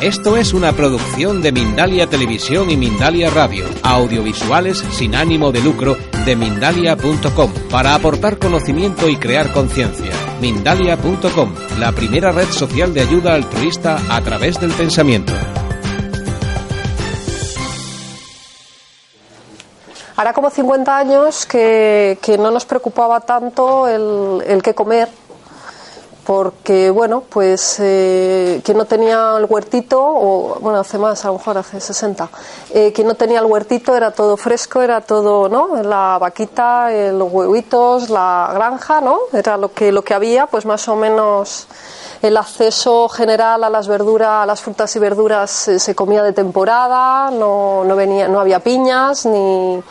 Esto es una producción de Mindalia Televisión y Mindalia Radio, audiovisuales sin ánimo de lucro de mindalia.com, para aportar conocimiento y crear conciencia. Mindalia.com, la primera red social de ayuda altruista a través del pensamiento. Hará como 50 años que, que no nos preocupaba tanto el, el qué comer porque bueno, pues eh, quien no tenía el huertito, o bueno, hace más, a lo mejor hace 60, eh, quien no tenía el huertito era todo fresco, era todo, ¿no? La vaquita, los huevitos, la granja, ¿no? Era lo que, lo que había, pues más o menos el acceso general a las verduras, a las frutas y verduras eh, se comía de temporada, no, no, venía, no había piñas ni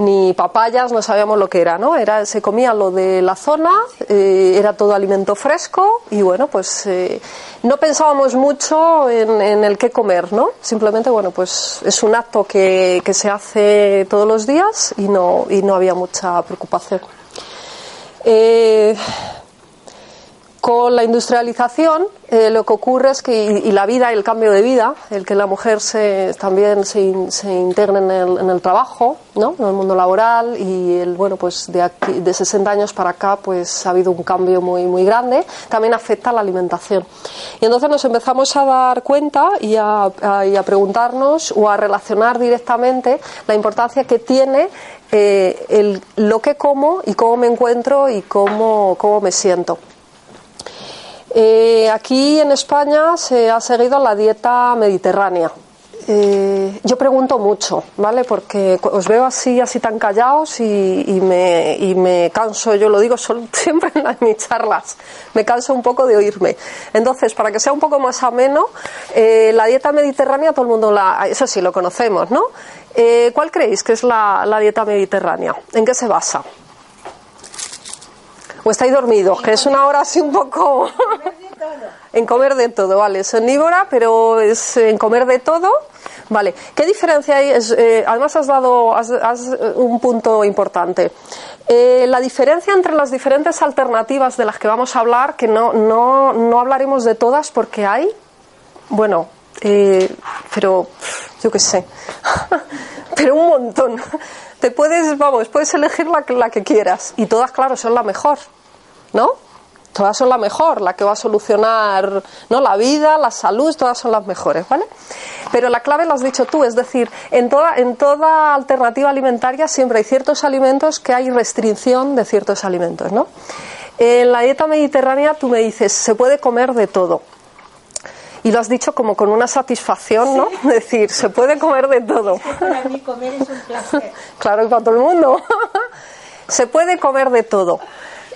ni papayas, no sabíamos lo que era, ¿no? Era, se comía lo de la zona, eh, era todo alimento fresco y bueno, pues eh, no pensábamos mucho en, en, el qué comer, ¿no? Simplemente, bueno, pues es un acto que, que se hace todos los días y no, y no había mucha preocupación. Eh, con la industrialización eh, lo que ocurre es que y, la vida el cambio de vida el que la mujer se, también se, se integre en el, en el, trabajo ¿no? en el mundo laboral y el bueno pues de, aquí, de 60 años para acá pues ha habido un cambio muy muy grande. También afecta la alimentación. Y entonces nos empezamos a dar cuenta y a, a, y a preguntarnos o a relacionar directamente la importancia que tiene eh, el, lo que como y cómo me encuentro y cómo, cómo me siento eh, aquí en España se ha seguido la dieta mediterránea. Eh, yo pregunto mucho, ¿vale? Porque os veo así, así tan callados y, me, y me, canso, yo lo digo solo, siempre en, las, mis charlas, me canso un poco de oírme. Entonces, para que sea un poco más ameno, eh, la dieta mediterránea todo el mundo la, eso sí, lo conocemos, ¿no? Eh, ¿Cuál creéis que es la dieta mediterránea? ¿En qué se basa? ¿O estáis dormidos? Que es una hora así un poco... en comer de todo, vale. Es omnívora, pero es en comer de todo. Vale. ¿Qué diferencia hay? Es, eh, además has dado has, has un punto importante. Eh, la diferencia entre las diferentes alternativas de las que vamos a hablar, que no, no, no hablaremos de todas porque hay, bueno, eh, pero yo qué sé, pero un montón. Te puedes, vamos, puedes elegir la, la que quieras y todas, claro, son la mejor, ¿no? Todas son la mejor, la que va a solucionar ¿no? la vida, la salud, todas son las mejores, ¿vale? Pero la clave lo has dicho tú, es decir, en toda, en toda alternativa alimentaria siempre hay ciertos alimentos que hay restricción de ciertos alimentos, ¿no? En la dieta mediterránea tú me dices, se puede comer de todo. Y lo has dicho como con una satisfacción, ¿no? Es decir, se puede comer de todo. Para mí comer es un placer. claro, y para todo el mundo. se puede comer de todo.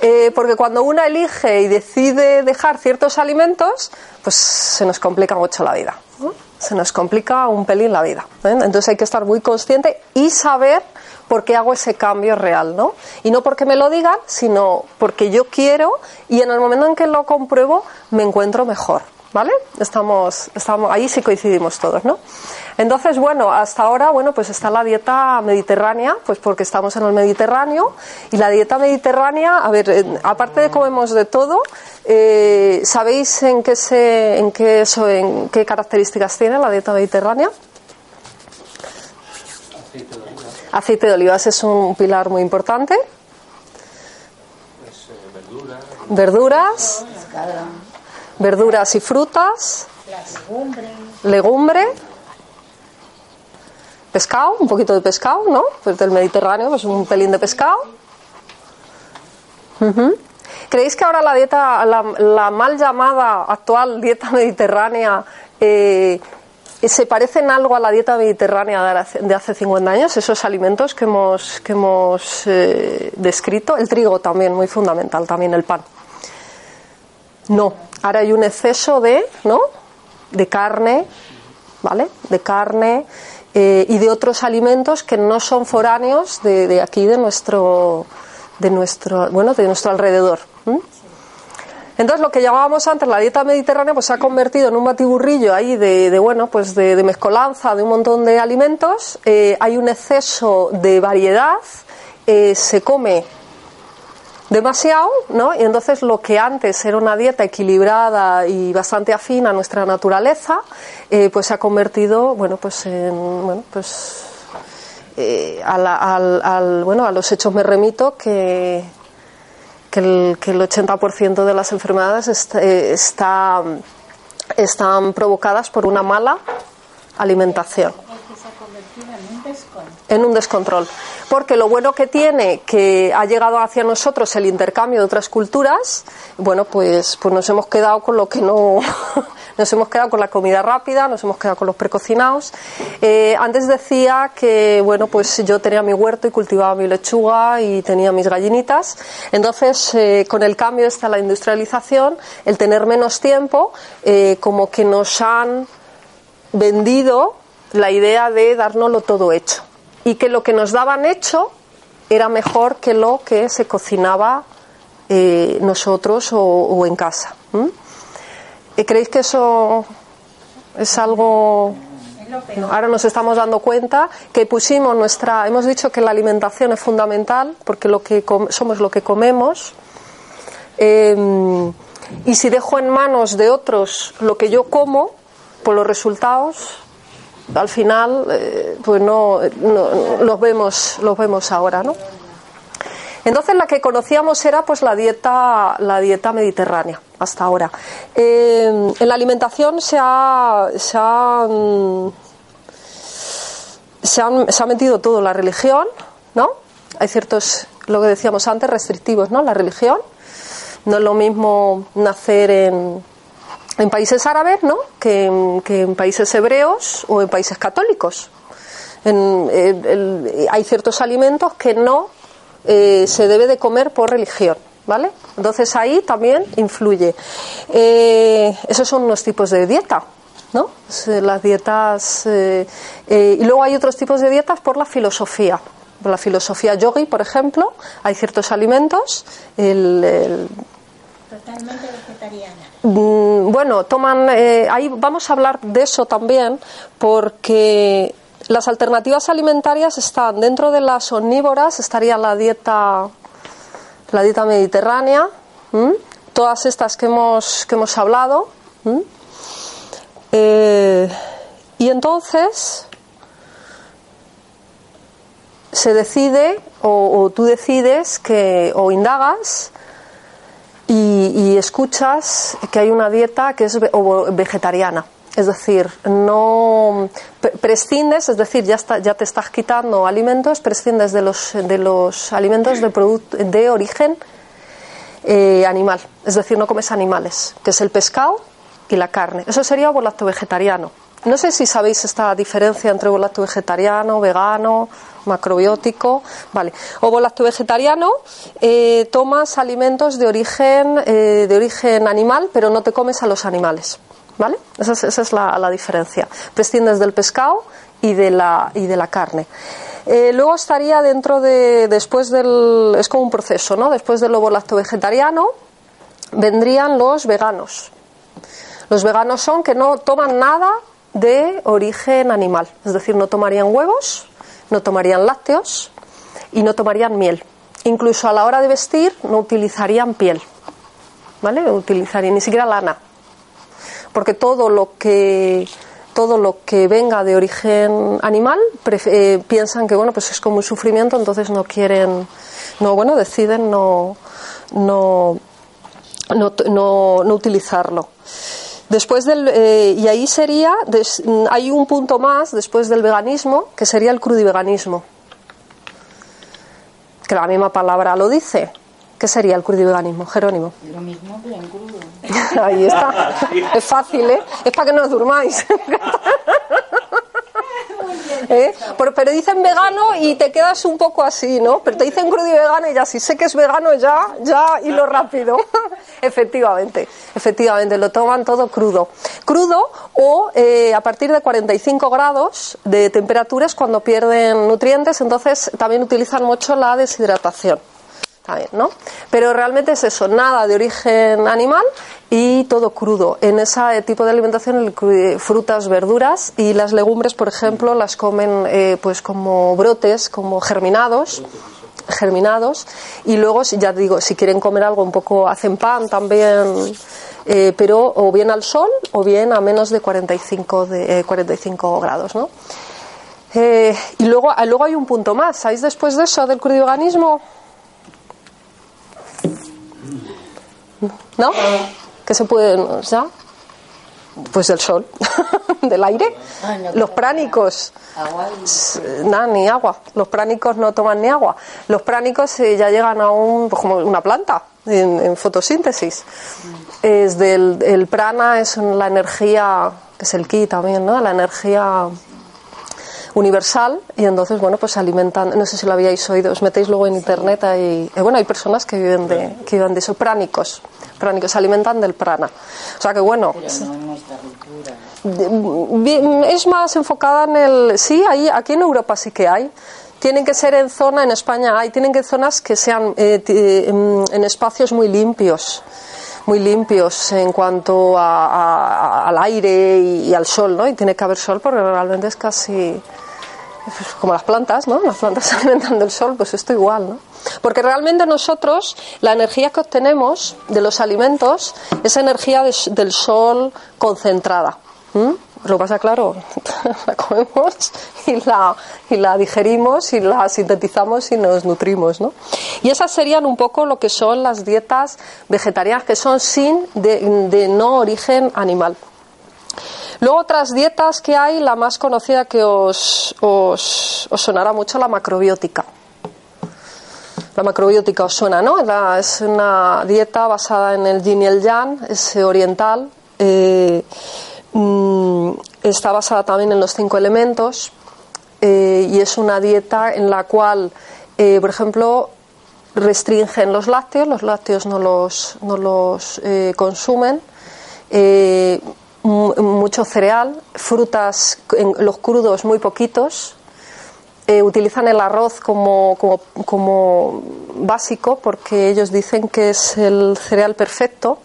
Eh, porque cuando uno elige y decide dejar ciertos alimentos, pues se nos complica mucho la vida. ¿no? Se nos complica un pelín la vida. ¿eh? Entonces hay que estar muy consciente y saber por qué hago ese cambio real, ¿no? Y no porque me lo digan, sino porque yo quiero y en el momento en que lo compruebo me encuentro mejor. ¿Vale? Estamos, estamos, ahí sí coincidimos todos, ¿no? Entonces, bueno, hasta ahora, bueno, pues está la dieta mediterránea, pues porque estamos en el Mediterráneo, y la dieta mediterránea, a ver, aparte de comemos de todo, eh, ¿sabéis en qué se, en qué eso, en qué características tiene la dieta mediterránea? Aceite de oliva. Aceite de olivas es un pilar muy importante. Pues, eh, verdura. Verduras. Verduras y frutas. Legumbre. Pescado, un poquito de pescado, ¿no? Pues del Mediterráneo, pues un pelín de pescado. ¿Creéis que ahora la dieta, la, la, mal llamada actual dieta mediterránea, eh, se parece en algo a la dieta mediterránea de hace 50 años? Esos alimentos que hemos, que hemos eh, descrito. El trigo también, muy fundamental, también el pan. No, ahora hay un exceso de, ¿no? De carne, ¿vale? De carne eh, y de otros alimentos que no son foráneos de, aquí, de nuestro, de nuestro, bueno, de nuestro alrededor. Entonces, lo que llamábamos antes la dieta mediterránea, pues se ha convertido en un batiburrillo ahí de, de bueno, pues de, de, mezcolanza de un montón de alimentos. Eh, hay un exceso de variedad. Eh, se come demasiado, ¿no? Y entonces lo que antes era una dieta equilibrada y bastante afín a nuestra naturaleza, eh, pues se ha convertido, bueno, pues en, bueno, pues eh, al, al- al- bueno, a los hechos me remito que, que el, que el 80% de las enfermedades est- eh, está- están provocadas por una mala alimentación En un descontrol. Porque lo bueno que tiene que ha llegado hacia nosotros el intercambio de otras culturas, bueno, pues, pues nos hemos quedado con lo que no. Nos hemos quedado con la comida rápida, nos hemos quedado con los precocinados. Eh, antes decía que, bueno, pues yo tenía mi huerto y cultivaba mi lechuga y tenía mis gallinitas. Entonces, eh, con el cambio está la industrialización, el tener menos tiempo, eh, como que nos han vendido la idea de dárnoslo todo hecho y que lo que nos daban hecho era mejor que lo que se cocinaba eh, nosotros o, en casa. ¿Y ¿Creéis que eso es algo. Ahora nos estamos dando cuenta que pusimos nuestra, hemos dicho que la alimentación es fundamental porque lo que com- somos lo que comemos. Eh, y si dejo en manos de otros lo que yo como, por los resultados, al final, eh, pues no, los vemos, los vemos ahora, ¿no? Entonces la que conocíamos era pues la dieta, la dieta mediterránea hasta ahora. Eh, en la alimentación se ha, se ha, mm, se han- se ha metido todo, la religión, ¿no? Hay ciertos, lo que decíamos antes, restrictivos, ¿no? La religión. No es lo mismo nacer en, en países árabes, ¿no? Que, en- países hebreos o en países católicos. En- el- hay ciertos alimentos que no eh, se debe de comer por religión, ¿vale? Entonces ahí también influye. Eh, esos son unos tipos de dieta, ¿no? Eh, Las dietas eh, y luego hay otros tipos de dietas por la filosofía. Por la filosofía yogi, por ejemplo, hay ciertos alimentos, el, Totalmente vegetariana. Mm, Bueno, toman. eh, ahí vamos a hablar de eso también, porque las alternativas alimentarias están dentro de las omnívoras, estaría la dieta, la dieta mediterránea, todas estas que hemos que hemos hablado. Eh, y entonces se decide o, o tú decides que o indagas y, y escuchas que hay una dieta que es vegetariana. Es decir, no pre- prescindes, es decir, ya, está, ya te estás quitando alimentos, prescindes de los, de los alimentos de, de origen eh, animal. Es decir, no comes animales, que es el pescado y la carne. Eso sería ovolacto vegetariano. No sé si sabéis esta diferencia entre ovolacto vegetariano, vegano, macrobiótico. Vale. Ovolacto vegetariano, eh, tomas alimentos de origen, eh, de origen animal, pero no te comes a los animales. ¿Vale? Esa es, esa es la, diferencia. Prescindes del pescado y de la, y de la carne. Eh, luego estaría dentro de, después del, es como un proceso, ¿no? Después del ovolacto vegetariano vendrían los veganos. Los veganos son que no toman nada de origen animal, es decir, no tomarían huevos, no tomarían lácteos y no tomarían miel. Incluso a la hora de vestir no utilizarían piel, ¿vale? No utilizarían ni siquiera lana, porque todo lo que todo lo que venga de origen animal eh, piensan que bueno pues es como un sufrimiento entonces no quieren no bueno deciden no no no, no, no utilizarlo después del eh, y ahí sería des- hay un punto más después del veganismo que sería el crudiveganismo que la misma palabra lo dice ¿qué sería el crudiveganismo Jerónimo? Lo mismo en crudo. Ahí está. Es fácil, ¿eh? Es para que no os durmáis. ¿Eh? Pero, dicen vegano y te quedas un poco así, ¿no? Pero te dicen crudo y vegano y ya si sé que es vegano ya, ya y lo rápido. efectivamente, efectivamente, lo toman todo crudo. Crudo o eh, a partir de 45 grados de temperatura es cuando pierden nutrientes, entonces también utilizan mucho la deshidratación. Bien, ¿no? Pero realmente es eso, nada de origen animal y todo crudo. En ese tipo de alimentación, cru- frutas, verduras y las legumbres, por ejemplo, las comen eh, pues como brotes, como germinados, germinados. Y luego, ya digo, si quieren comer algo un poco, hacen pan también, eh, pero o bien al sol o bien a menos de 45, de, 45 grados, ¿no? y luego, luego hay un punto más. ¿Sabéis después de eso del crioganismo? ¿No? ¿Qué se puede, ya? Pues del sol, del aire. Los pránicos, nada, ni agua. Los pránicos no toman ni agua. Los pránicos eh, ya llegan a un, pues como una planta en, fotosíntesis. Es del, el prana es la energía, que es el ki también, ¿no? La energía universal y entonces bueno pues alimentan no sé si lo habíais oído os metéis luego en internet y eh, bueno hay personas que viven de que viven de eso pránicos pránicos se alimentan del prana. O sea que bueno es más enfocada en el sí ahí aquí en Europa sí que hay. Tienen que ser en zona en España hay tienen que zonas que sean eh, en, espacios muy limpios muy limpios en cuanto al aire y, y, al sol, ¿no? Y tiene que haber sol porque realmente es casi pues, como las plantas, ¿no? Las plantas se alimentan del sol, pues esto igual, ¿no? Porque realmente nosotros, la energía que obtenemos de los alimentos es energía del sol concentrada. Lo pasa claro, la comemos y la, y la digerimos y la sintetizamos y nos nutrimos, ¿no? Y esas serían un poco lo que son las dietas vegetarianas, que son sin de no origen animal. Luego otras dietas que hay, la más conocida que os, os, sonará mucho, la macrobiótica. La macrobiótica os suena, ¿no? es una dieta basada en el yin y el yang, es oriental. Eh, mm, está basada también en los cinco elementos eh, y es una dieta en la cual, eh, por ejemplo, restringen los lácteos, los lácteos no los, no los consumen mucho cereal, frutas, en los crudos muy poquitos. Eh, utilizan el arroz como, como, básico porque ellos dicen que es el cereal perfecto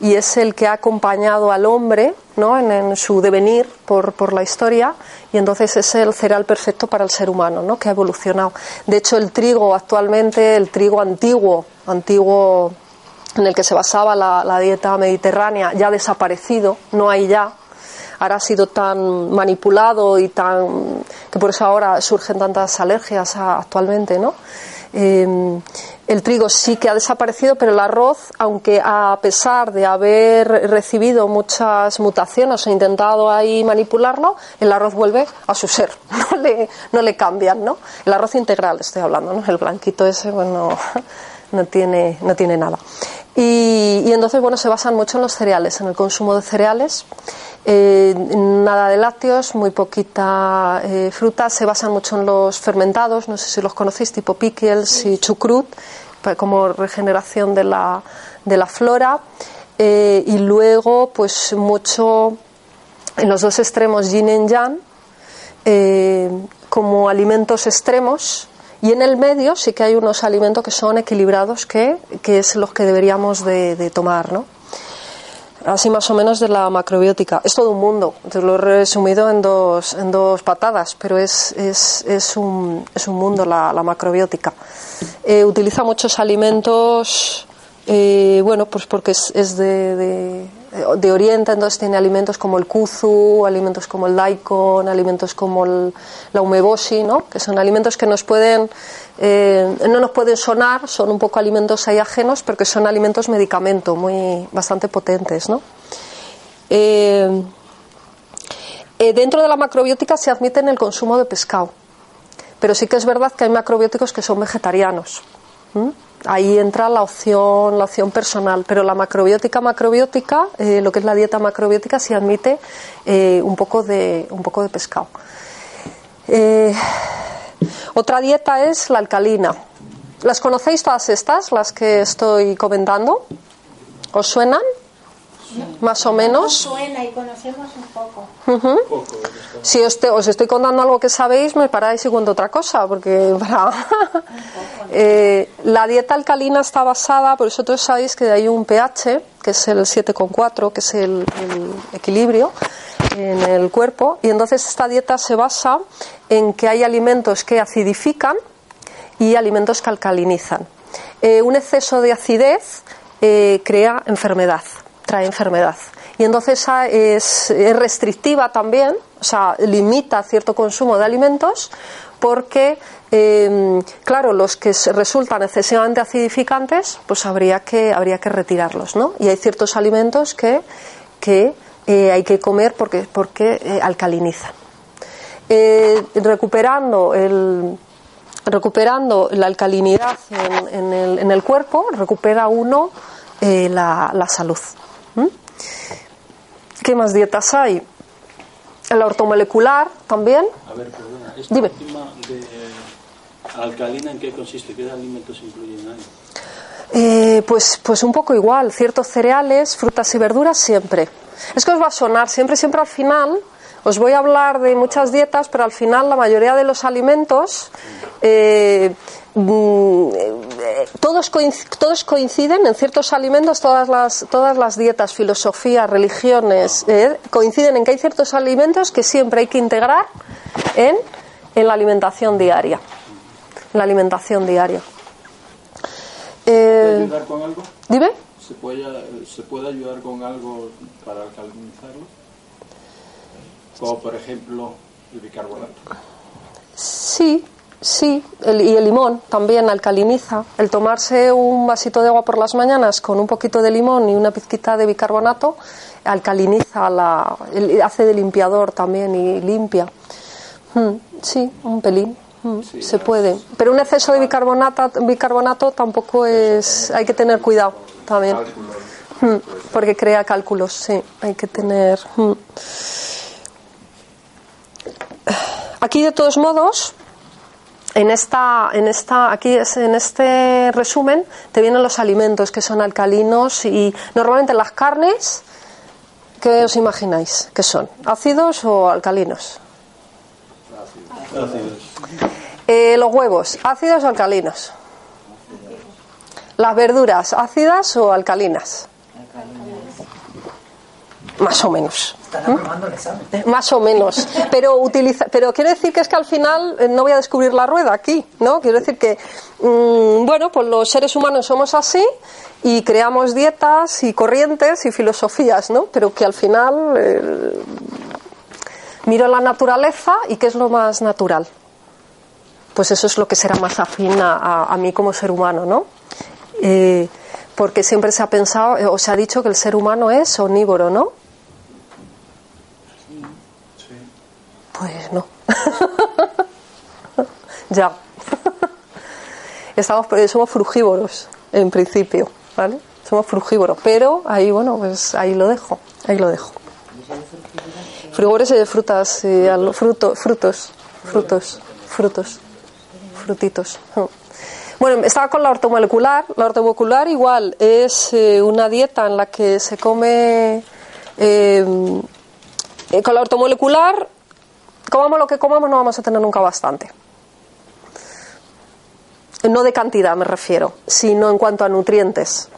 y es el que ha acompañado al hombre ¿no? en, su devenir por, por, la historia y entonces es el cereal perfecto para el ser humano ¿no? que ha evolucionado. De hecho, el trigo actualmente, el trigo antiguo, antiguo en el que se basaba la, dieta mediterránea ya ha desaparecido, no hay ya. Ahora ha sido tan manipulado y tan. que por eso ahora surgen tantas alergias actualmente, ¿no? Em, el trigo sí que ha desaparecido, pero el arroz, aunque a pesar de haber recibido muchas mutaciones o intentado ahí manipularlo, el arroz vuelve a su ser, no le, no le cambian, ¿no? El arroz integral estoy hablando, ¿no? El blanquito ese, bueno, no tiene, no tiene nada. Y, entonces, bueno, se basan mucho en los cereales, en el consumo de cereales. Eh, nada de lácteos, muy poquita eh, fruta. Se basan mucho en los fermentados, no sé si los conocéis, tipo pickles y chucrut, como regeneración de la, de la flora. Eh, y luego, pues mucho en los dos extremos, yin y yang, como alimentos extremos y en el medio sí que hay unos alimentos que son equilibrados, que, que es los que deberíamos de, tomar, ¿no? Así más o menos de la macrobiótica. Es todo un mundo, te lo he resumido en dos, en dos patadas, pero es, es, es, un, es un mundo la, la macrobiótica. Eh, utiliza muchos alimentos, eh, bueno, pues porque es, es de de Oriente, entonces tiene alimentos como el kuzu, alimentos como el daikon, alimentos como la umeboshi, ¿no? que son alimentos que nos pueden, eh, no nos pueden sonar, son un poco alimentos ahí ajenos, pero que son alimentos medicamento, muy, bastante potentes. ¿no? Eh, eh, dentro de la macrobiótica se admiten el consumo de pescado, pero sí que es verdad que hay macrobióticos que son vegetarianos ahí entra la opción, la opción personal, pero la macrobiótica macrobiótica, eh, lo que es la dieta macrobiótica, sí admite eh, un, poco de, un poco de pescado. Eh, otra dieta es la alcalina. ¿Las conocéis todas estas, las que estoy comentando? ¿Os suenan? Más o menos. Suena y conocemos un poco. Si os, os, estoy contando algo que sabéis, me paráis y cuento otra cosa, porque para... eh, la dieta alcalina está basada, por eso todos sabéis que hay un pH, que es el 7,4, que es el, el equilibrio en el cuerpo, y entonces esta dieta se basa en que hay alimentos que acidifican y alimentos que alcalinizan. Eh, un exceso de acidez eh, crea enfermedad, trae enfermedad. Y entonces esa es, restrictiva también, o sea, limita cierto consumo de alimentos porque, eh, claro, los que resultan excesivamente acidificantes, pues habría que, habría que retirarlos, ¿no? Y hay ciertos alimentos que, que hay que comer porque, porque alcalinizan. recuperando el, recuperando la alcalinidad en, el, en el, cuerpo, recupera uno eh, la, la, salud. ¿Qué más dietas hay? La ortomolecular también. A ver, perdona. Esta Dime. de alcalina, ¿en qué consiste? ¿Qué alimentos incluyen ahí? Eh, pues, pues un poco igual, ciertos cereales, frutas y verduras siempre. Es que os va a sonar, siempre, siempre al final os voy a hablar de muchas dietas, pero al final la mayoría de los alimentos eh, mm, todos, todos coinciden en ciertos alimentos, todas las, todas las dietas, filosofías, religiones, eh, coinciden en que hay ciertos alimentos que siempre hay que integrar en, en la alimentación diaria. la alimentación diaria. ¿Puede ayudar con algo? Dime. ¿Se puede, ¿Se puede ayudar con algo para alcalinizarlo? como por ejemplo el bicarbonato. Sí, sí, y el limón también alcaliniza. El tomarse un vasito de agua por las mañanas con un poquito de limón y una pizquita de bicarbonato alcaliniza, la, hace de limpiador también y limpia. Mm, sí, un pelín. Mm, se puede. Pero un exceso de bicarbonato, bicarbonato tampoco es. Hay que tener cuidado también. Mm, porque crea cálculos, sí. Hay que tener. Aquí, de todos modos, en esta, en esta, aquí en este resumen te vienen los alimentos que son alcalinos y normalmente las carnes, ¿qué os imagináis? ¿Qué son? ¿Ácidos o alcalinos? Ácidos. Eh, los huevos, ¿ácidos o alcalinos? Las verduras, ¿ácidas o alcalinas? Más o menos. ¿Eh? Más o menos. Pero, utiliza, pero quiero decir que es que al final eh, no voy a descubrir la rueda aquí, ¿no? Quiero decir que, mm, bueno, pues los seres humanos somos así y creamos dietas y corrientes y filosofías, ¿no? Pero que al final eh, miro la naturaleza y ¿qué es lo más natural? Pues eso es lo que será más afín a, mí como ser humano, ¿no? porque siempre se ha pensado o se ha dicho que el ser humano es omnívoro, ¿no? Pues no. ya. Estamos, pues, somos frugívoros, en principio, ¿vale? Somos frugívoros, pero ahí, bueno, pues ahí lo dejo, ahí lo dejo. Frugívoros de frutas, frutos, frutos, frutos, frutos, frutitos. Bueno, estaba con la ortomolecular. La ortomolecular igual es eh, una dieta en la que se come... Eh, eh, con la ortomolecular comamos lo que comamos no vamos a tener nunca bastante. No de cantidad me refiero, sino en cuanto a nutrientes.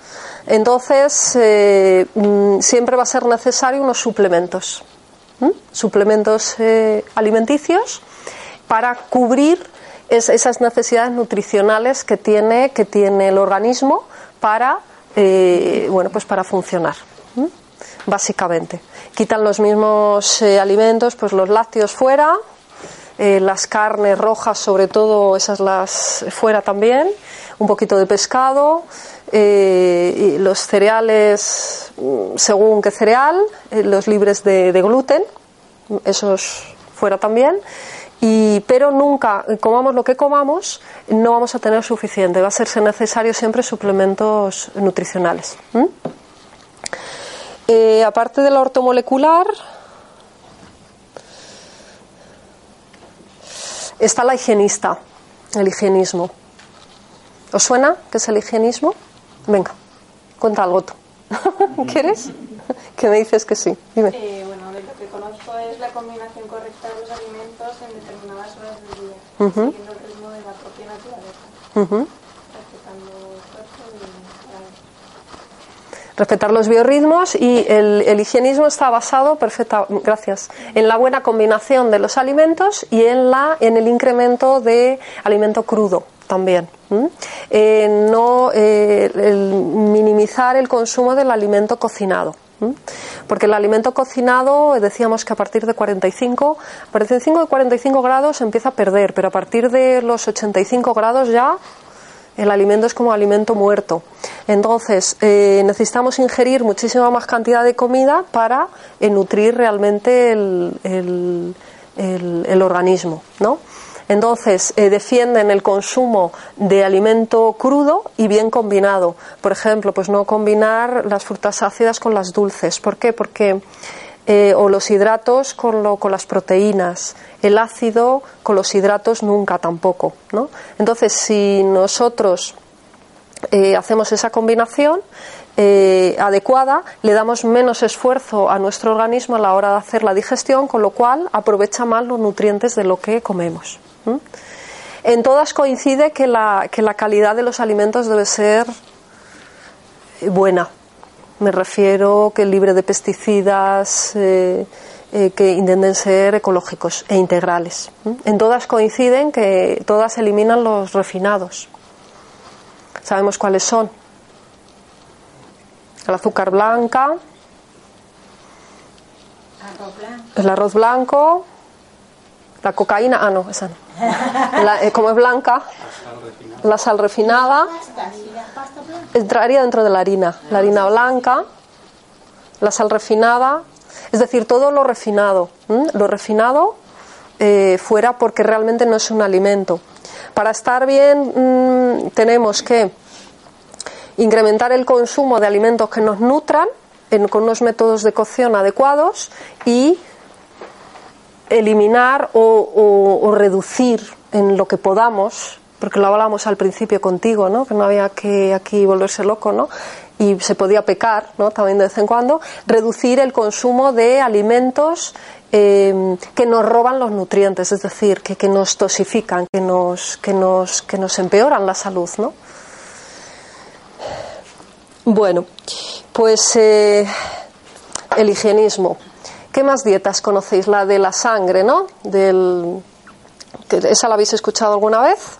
Entonces, eh, mm, siempre va a ser necesario unos suplementos, suplementos eh, alimenticios para cubrir esas necesidades nutricionales que tiene, que tiene el organismo para, eh, bueno, pues para funcionar, básicamente quitan los mismos eh, alimentos, pues los lácteos fuera, eh, las carnes rojas sobre todo, esas las fuera también, un poquito de pescado, eh, y los cereales mm, según qué cereal, los libres de, gluten, esos fuera también. Y, pero nunca, comamos lo que comamos, no vamos a tener suficiente. Va a ser necesario siempre suplementos nutricionales. Eh, aparte de la ortomolecular, está la higienista, el higienismo. ¿Os suena qué es el higienismo? Venga, cuenta algo tú. ¿Quieres? Que me dices que sí. Dime. Eh, bueno, lo que conozco es la combinación correcta de los alimentos en determinadas horas del día, siguiendo el ritmo de la propia naturaleza respetar los biorritmos y el, higienismo está basado perfecta, gracias, en la buena combinación de los alimentos y en, la, en el incremento de alimento crudo, también. no minimizar el consumo del alimento cocinado. Porque el alimento cocinado, decíamos que a partir de 45, 45 y 45 grados empieza a perder, pero a partir de los 85 grados ya el alimento es como alimento muerto. Entonces, eh, necesitamos ingerir muchísima más cantidad de comida para eh, nutrir realmente el, el, organismo, ¿no? Entonces, eh, defienden el consumo de alimento crudo y bien combinado. Por ejemplo, pues no combinar las frutas ácidas con las dulces. ¿Por qué? Porque eh, o los hidratos con, lo, con las proteínas, el ácido con los hidratos nunca tampoco. ¿no? Entonces, si nosotros eh, hacemos esa combinación adecuada, le damos menos esfuerzo a nuestro organismo a la hora de hacer la digestión, con lo cual aprovecha más los nutrientes de lo que comemos. En todas coincide que la, que la calidad de los alimentos debe ser buena. Me refiero que libre de pesticidas, eh, eh, que intenten ser ecológicos e integrales. En todas coinciden que todas eliminan los refinados. Sabemos cuáles son. El azúcar blanca, el arroz blanco, la cocaína, ah, no, esa no. Eh, como es blanca, la sal refinada entraría dentro de la harina. La harina blanca, la sal refinada, es decir, todo lo refinado. Lo refinado eh, fuera porque realmente no es un alimento. Para estar bien mm, tenemos que incrementar el consumo de alimentos que nos nutran con unos métodos de cocción adecuados y eliminar o, reducir en lo que podamos, porque lo hablábamos al principio contigo, ¿no? que no había que aquí volverse loco, ¿no? y se podía pecar ¿no? también de vez en cuando, reducir el consumo de alimentos eh, que nos roban los nutrientes, es decir, que, que, nos tosifican, que nos, que, nos, que nos empeoran la salud. ¿no? Bueno, pues eh, el higienismo. ¿Qué más dietas conocéis? La de la sangre, ¿no? Del, ¿Esa la habéis escuchado alguna vez?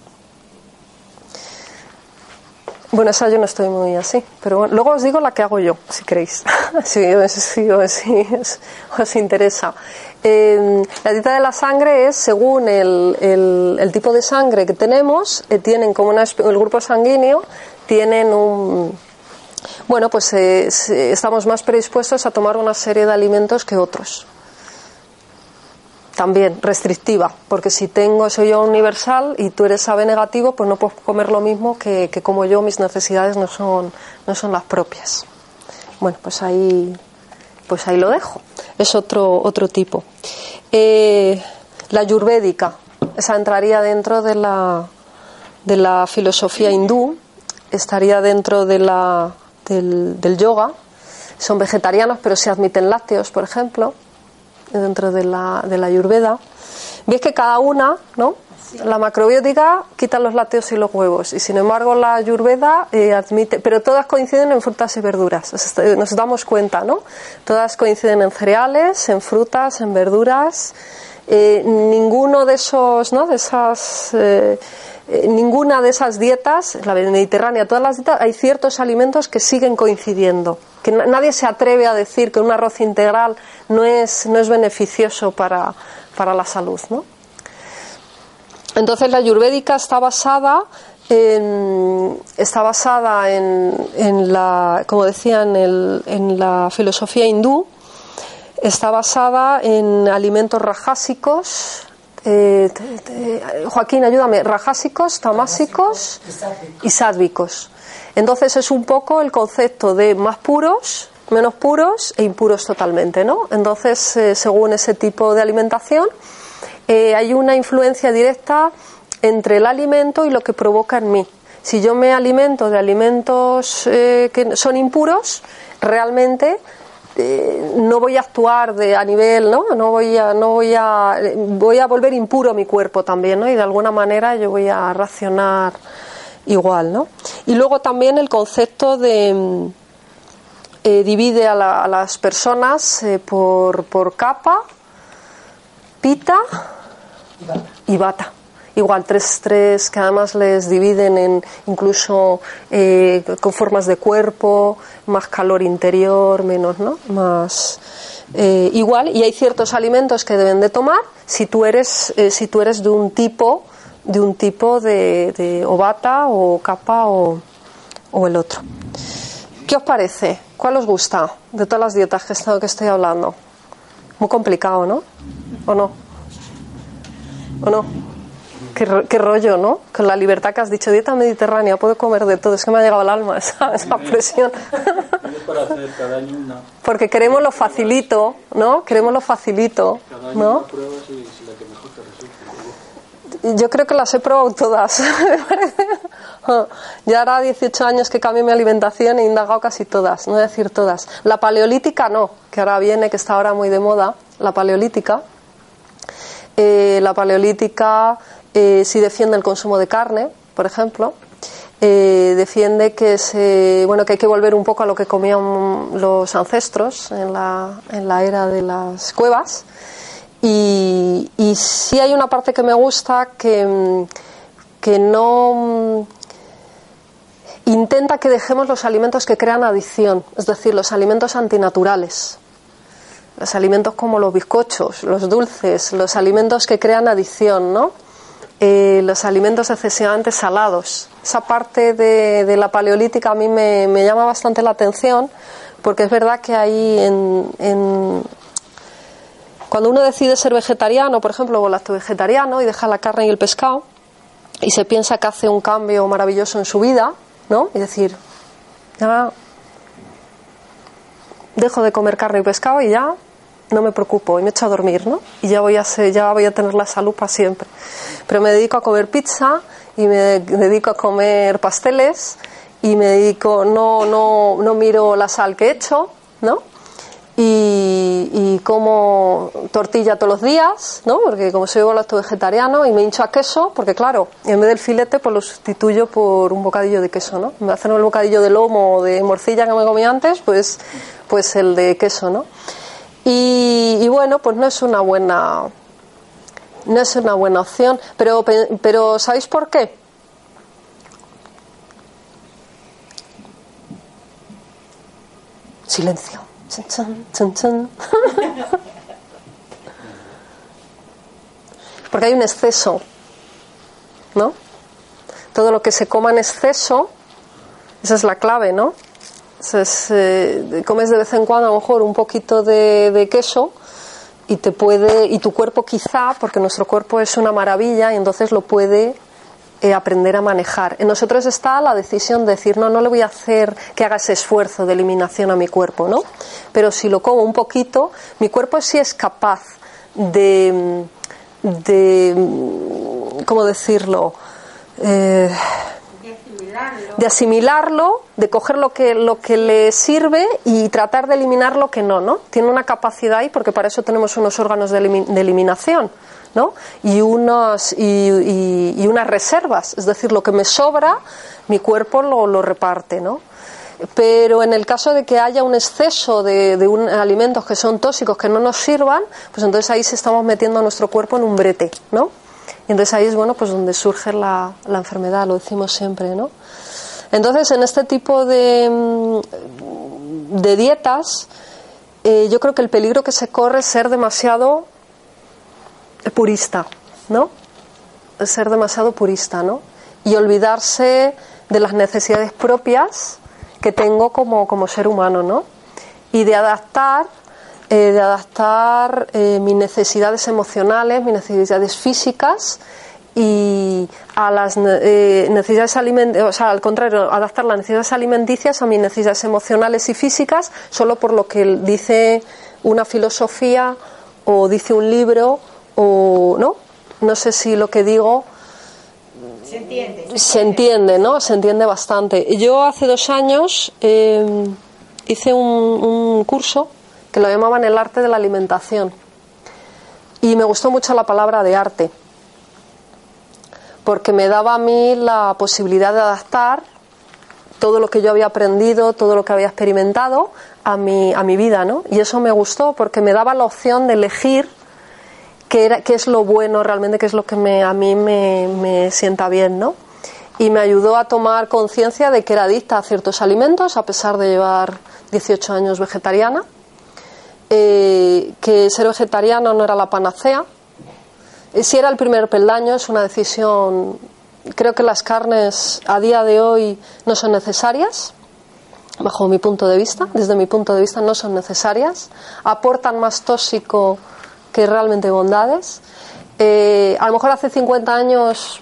Bueno, esa yo no estoy muy así, pero bueno, luego os digo la que hago yo, si queréis, si, os, interesa. Em, la dieta de la sangre es según el, el, tipo de sangre que tenemos, eh, tienen como una, el grupo sanguíneo, tienen un, bueno, pues eh, estamos más predispuestos a tomar una serie de alimentos que otros. También restrictiva, porque si tengo, soy yo universal y tú eres AB negativo, pues no puedo comer lo mismo que, como yo, mis necesidades no son, no son las propias. Bueno, pues ahí, pues ahí lo dejo. Es otro, otro tipo. Eh, la ayurvédica, esa entraría dentro de la, de la filosofía hindú, estaría dentro de la del, yoga. Son vegetarianos, pero se admiten lácteos, por ejemplo, dentro de la, de la ayurveda. Ves que cada una, ¿no? La macrobiótica quita los lácteos y los huevos y sin embargo la ayurveda eh, admite, pero todas coinciden en frutas y verduras. Nos damos cuenta, ¿no? Todas coinciden en cereales, en frutas, en verduras. Eh, ninguno de esos, ¿no? De esas eh, eh, ninguna de esas dietas, la mediterránea, todas las dietas, hay ciertos alimentos que siguen coincidiendo. Que nadie se atreve a decir que un arroz integral no es, no es beneficioso para, la salud. ¿no? Entonces la ayurvédica está basada en, está basada en, en la, como decía, en, el, en la filosofía hindú, está basada en alimentos rajásicos, eh, Joaquín, ayúdame, rajásicos, tamásicos y sádvicos. Entonces es un poco el concepto de más puros, menos puros e impuros totalmente, ¿no? Entonces, eh, según ese tipo de alimentación, eh, hay una influencia directa entre el alimento y lo que provoca en mí. Si yo me alimento de alimentos que son impuros, realmente no voy a actuar de, a nivel, ¿no? No voy a, no voy a, voy a volver impuro mi cuerpo también, ¿no? Y de alguna manera yo voy a racionar igual, ¿no? Y luego también el concepto de eh, divide a, las personas eh, por, por capa, pita y bata. Igual tres, tres, que además les dividen en incluso eh, con formas de cuerpo, más calor interior, menos, ¿no? Más eh, igual. Y hay ciertos alimentos que deben de tomar si tú eres, eh, si tú eres de un tipo, de un tipo de, de o o capa o, o el otro. ¿Qué os parece? ¿Cuál os gusta de todas las dietas que, que estoy hablando? Muy complicado, ¿no? ¿O no? ¿O no? Qué, rollo, ¿no? Con la libertad que has dicho, dieta mediterránea, puedo comer de todo. Es que me ha llegado al alma esa, esa presión. Porque queremos lo facilito, ¿no? Queremos lo facilito, ¿no? Yo creo que las he probado todas. ya hará 18 años que cambié mi alimentación e he indagado casi todas, no voy a decir todas. La paleolítica no, que ahora viene, que está ahora muy de moda, la paleolítica. Eh, la paleolítica eh, sí defiende el consumo de carne, por ejemplo. Eh, defiende que se, bueno que hay que volver un poco a lo que comían los ancestros en la, en la era de las cuevas y, y sí hay una parte que me gusta que, que no intenta que dejemos los alimentos que crean adicción, es decir, los alimentos antinaturales. Los alimentos como los bizcochos, los dulces, los alimentos que crean adicción, ¿no? Eh, los alimentos excesivamente salados. Esa parte de, la paleolítica a mí me, llama bastante la atención porque es verdad que ahí en, cuando uno decide ser vegetariano, por ejemplo, o vegetariano y deja la carne y el pescado y se piensa que hace un cambio maravilloso en su vida, ¿no? Y decir, ya dejo de comer carne y pescado y ya no me preocupo y me echo a dormir, ¿no? Y ya voy a ser, ya voy a tener la salud para siempre. Pero me dedico a comer pizza y me dedico a comer pasteles y me dedico, no, no, no miro la sal que he hecho, ¿no? y, como tortilla todos los días, ¿no? Porque como soy vegetariano y me hincho a queso, porque claro, en vez del filete pues lo sustituyo por un bocadillo de queso, ¿no? Me hacen el bocadillo de lomo o de morcilla que me comí antes, pues, pues el de queso, ¿no? Y, bueno, pues no es una buena no es una buena opción, pero pero ¿sabéis por qué? Silencio. Porque hay un exceso, ¿no? Todo lo que se coma en exceso, esa es la clave, ¿no? Eh, comes de vez en cuando a lo mejor un poquito de, queso y te puede y tu cuerpo quizá porque nuestro cuerpo es una maravilla y entonces lo puede eh, aprender a manejar. En nosotros está la decisión de decir, no, no le voy a hacer que haga ese esfuerzo de eliminación a mi cuerpo, ¿no? Pero si lo como un poquito, mi cuerpo sí es capaz de, de ¿cómo decirlo? Eh, de asimilarlo, de coger lo que, lo que le sirve y tratar de eliminar lo que no, ¿no? Tiene una capacidad ahí porque para eso tenemos unos órganos de eliminación y, unos, y, unas reservas, es decir, lo que me sobra, mi cuerpo lo, lo reparte, ¿no? pero en el caso de que haya un exceso de, de alimentos que son tóxicos que no nos sirvan, pues entonces ahí se estamos metiendo a nuestro cuerpo en un brete, ¿no? Y entonces ahí es bueno pues donde surge la, la enfermedad, lo decimos siempre, ¿no? Entonces en este tipo de, mm, de dietas eh, yo creo que el peligro que se corre es ser demasiado purista, ¿no? Ser demasiado purista, ¿no? Y olvidarse de las necesidades propias que tengo como, como ser humano, ¿no? Y de adaptar, eh, de adaptar eh, mis necesidades emocionales, mis necesidades físicas y a las eh, necesidades alimenticias, o sea, al contrario, adaptar las necesidades alimenticias a mis necesidades emocionales y físicas solo por lo que dice una filosofía o dice un libro o no no sé si lo que digo se entiende. se entiende no se entiende bastante. Yo hace dos años em, hice un, curso que lo llamaban el arte de la alimentación y me gustó mucho la palabra de arte porque me daba a mí la posibilidad de adaptar todo lo que yo había aprendido, todo lo que había experimentado a mi, a mi vida, ¿no? Y eso me gustó porque me daba la opción de elegir qué, era, qué es lo bueno realmente, qué es lo que me, a mí me, me sienta bien, ¿no? Y me ayudó a tomar conciencia de que era adicta a ciertos alimentos, a pesar de llevar 18 años vegetariana, eh, que ser vegetariano no era la panacea. Eh, si era el primer peldaño, es una decisión. Creo que las carnes a día de hoy no son necesarias, bajo mi punto de vista. Desde mi punto de vista, no son necesarias. Aportan más tóxico que realmente bondades. Eh, a lo mejor hace 50 años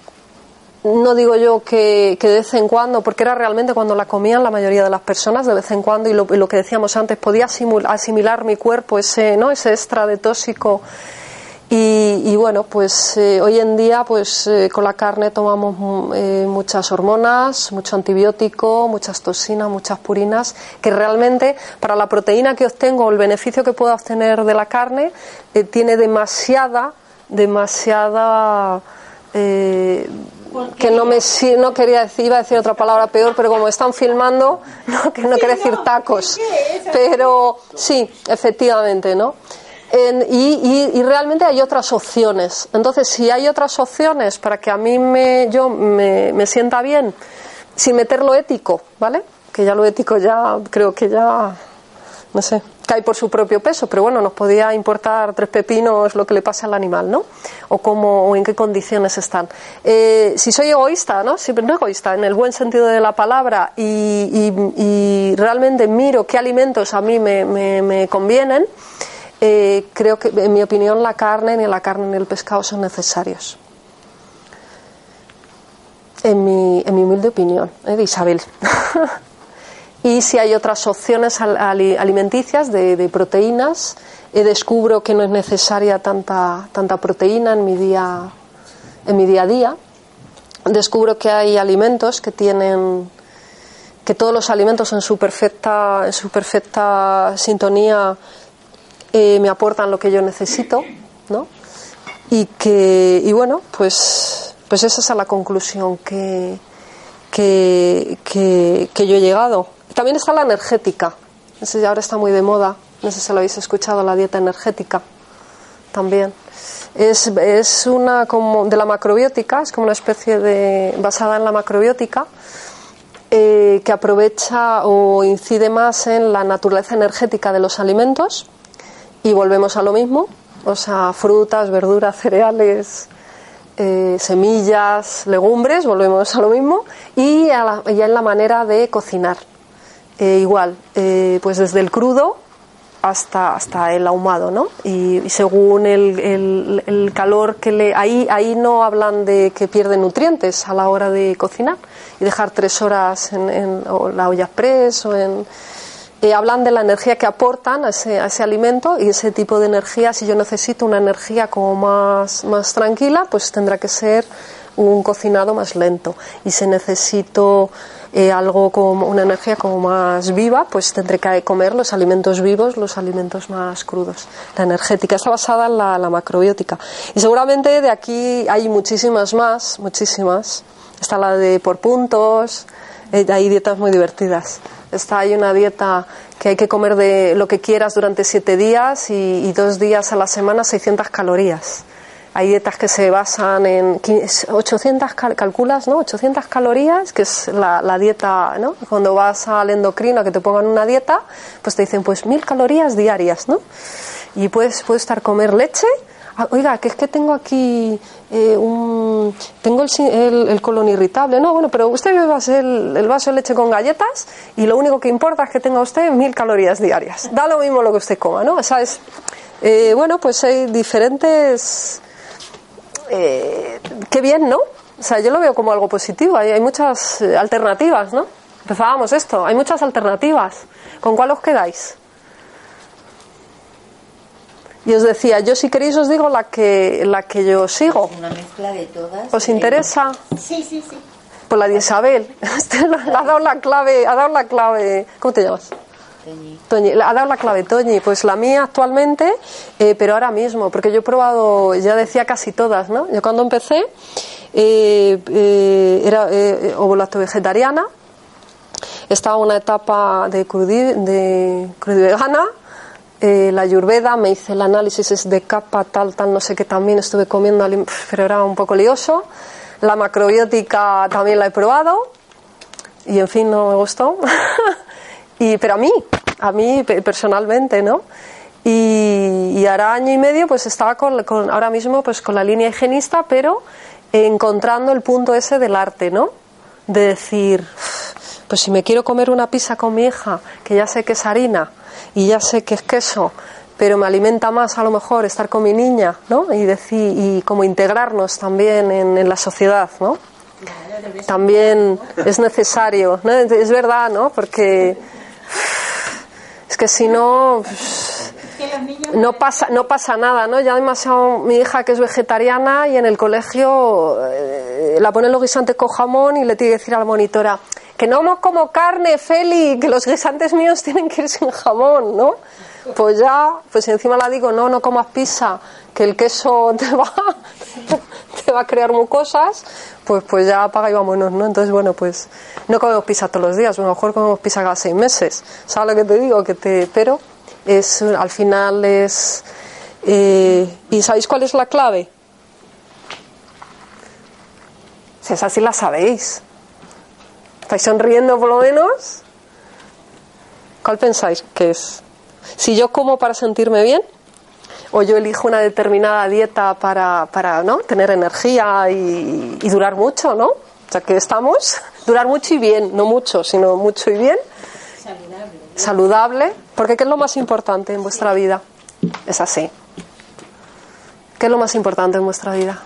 no digo yo que, de vez en cuando, porque era realmente cuando la comían la mayoría de las personas, de vez en cuando, y lo, que decíamos antes, podía asimilar mi cuerpo ese, ¿no? ese extra de tóxico. Y, bueno, pues eh, hoy en día, pues eh, con la carne tomamos mm, eh, muchas hormonas, mucho antibiótico, muchas toxinas, muchas purinas, que realmente para la proteína que obtengo, el beneficio que puedo obtener de la carne, tiene demasiada, demasiada que no me no quería decir iba a decir otra palabra peor pero como están filmando no que no quería decir tacos. pero sí efectivamente no y, y, realmente hay otras opciones. Entonces si hay otras opciones para que a mí me yo me, me sienta bien sin meter lo ético vale que ya lo ético ya creo que ya no sé cae por su propio peso, pero bueno, nos podía importar tres pepinos lo que le pasa al animal, ¿no? O cómo, o en qué condiciones están. Eh, si soy egoísta, ¿no? Siempre no egoísta, en el buen sentido de la palabra, y, realmente miro qué alimentos a mí me, convienen, eh, creo que, en mi opinión, la carne, ni la carne ni el pescado son necesarios. En mi, en mi humilde opinión, ¿eh? de Isabel. y si hay otras opciones alimenticias de, proteínas. Eh, descubro que no es necesaria tanta, tanta proteína en mi, día, en mi día a día. Descubro que hay alimentos que tienen que todos los alimentos en su perfecta, en su perfecta sintonía eh, me aportan lo que yo necesito, ¿no? Y que, y bueno, pues, pues esa es la conclusión que, que, que yo he llegado. También está la energética. No ahora está muy de moda. No sé si lo habéis escuchado, la dieta energética. También. Es, es una como de la macrobiótica, es como una especie de. basada en la macrobiótica, eh, que aprovecha o incide más en la naturaleza energética de los alimentos. Y volvemos a lo mismo. O sea, frutas, verduras, cereales, eh, semillas, legumbres, volvemos a lo mismo, y ya en la manera de cocinar. Eh, igual, eh, pues desde el crudo hasta, hasta el ahumado, ¿no? Y, según el, el, calor que le... Ahí, ahí no hablan de que pierde nutrientes a la hora de cocinar y dejar tres horas en, la olla express o en... Eh, hablan de la energía que aportan a ese, a ese, alimento y ese tipo de energía, si yo necesito una energía como más, más tranquila, pues tendrá que ser un cocinado más lento. Y si necesito eh, algo como una energía como más viva, pues tendré que comer los alimentos vivos, los alimentos más crudos. La energética está basada en la, macrobiótica. Y seguramente de aquí hay muchísimas más, muchísimas. Está la de por puntos, eh, hay dietas muy divertidas. Está hay una dieta que hay que comer de lo que quieras durante siete días y, dos días a la semana 600 calorías hay dietas que se basan en 800, calculas, ¿no? 800 calorías, que es la, dieta, ¿no? Cuando vas al endocrino a que te pongan una dieta, pues te dicen, pues mil calorías diarias, ¿no? Y puedes, puedes estar comer leche. Ah, oiga, que es que tengo aquí eh, un. Tengo el, colon irritable. No, bueno, pero usted beba el, el vaso de leche con galletas y lo único que importa es que tenga usted mil calorías diarias. Da lo mismo lo que usted coma, ¿no? O sea, es. Eh, bueno, pues hay diferentes eh, qué bien, ¿no? O sea, yo lo veo como algo positivo. Hay, hay muchas eh, alternativas, ¿no? Empezábamos esto. Hay muchas alternativas. ¿Con cuál os quedáis? Y os decía, yo si queréis os digo la que la que yo sigo. Una mezcla de todas. ¿Os interesa? Sí, sí, sí. Pues la de Isabel. ha dado la clave, ha dado la clave. ¿Cómo te llamas? Toñi. ha dado la clave Toñi, pues la mía actualmente, eh, pero ahora mismo, porque yo he probado, ya decía casi todas, ¿no? Yo cuando empecé eh, eh, era eh, ovulato vegetariana, estaba una etapa de crudí, de vegana, eh, la ayurveda, me hice el análisis de capa, tal, tal, no sé qué también estuve comiendo, pero era un poco lioso. La macrobiótica también la he probado y en fin no me gustó. y, pero a mí, a mí pe- personalmente, ¿no? Y, y hará año y medio pues estaba con, con- ahora mismo pues con la línea higienista, pero encontrando el punto ese del arte, ¿no? De decir, pues si me quiero comer una pizza con mi hija, que ya sé que es harina y ya sé que es queso, pero me alimenta más a lo mejor estar con mi niña, ¿no? Y decir y como integrarnos también en, en la sociedad, ¿no? También es necesario, ¿no? Es verdad, ¿no? Porque es que si no no pasa no pasa nada no ya demasiado mi hija que es vegetariana y en el colegio eh, la ponen los guisantes con jamón y le tiene que decir a la monitora que no mo- como carne Feli que los guisantes míos tienen que ir sin jamón no pues ya pues encima la digo no no comas pizza que el queso te va te va a crear mucosas pues pues ya apaga y vámonos no entonces bueno pues no comemos pizza todos los días a lo mejor comemos pizza cada seis meses sabes lo que te digo que te pero es al final es eh, y sabéis cuál es la clave si esa sí la sabéis. Estáis sonriendo por lo menos ¿cuál pensáis que es? si yo como para sentirme bien o yo elijo una determinada dieta para, para ¿no? tener energía y, y durar mucho, ¿no? O sea que estamos, durar mucho y bien, no mucho, sino mucho y bien, saludable. saludable, porque ¿qué es lo más importante en vuestra vida? Es así. ¿Qué es lo más importante en vuestra vida?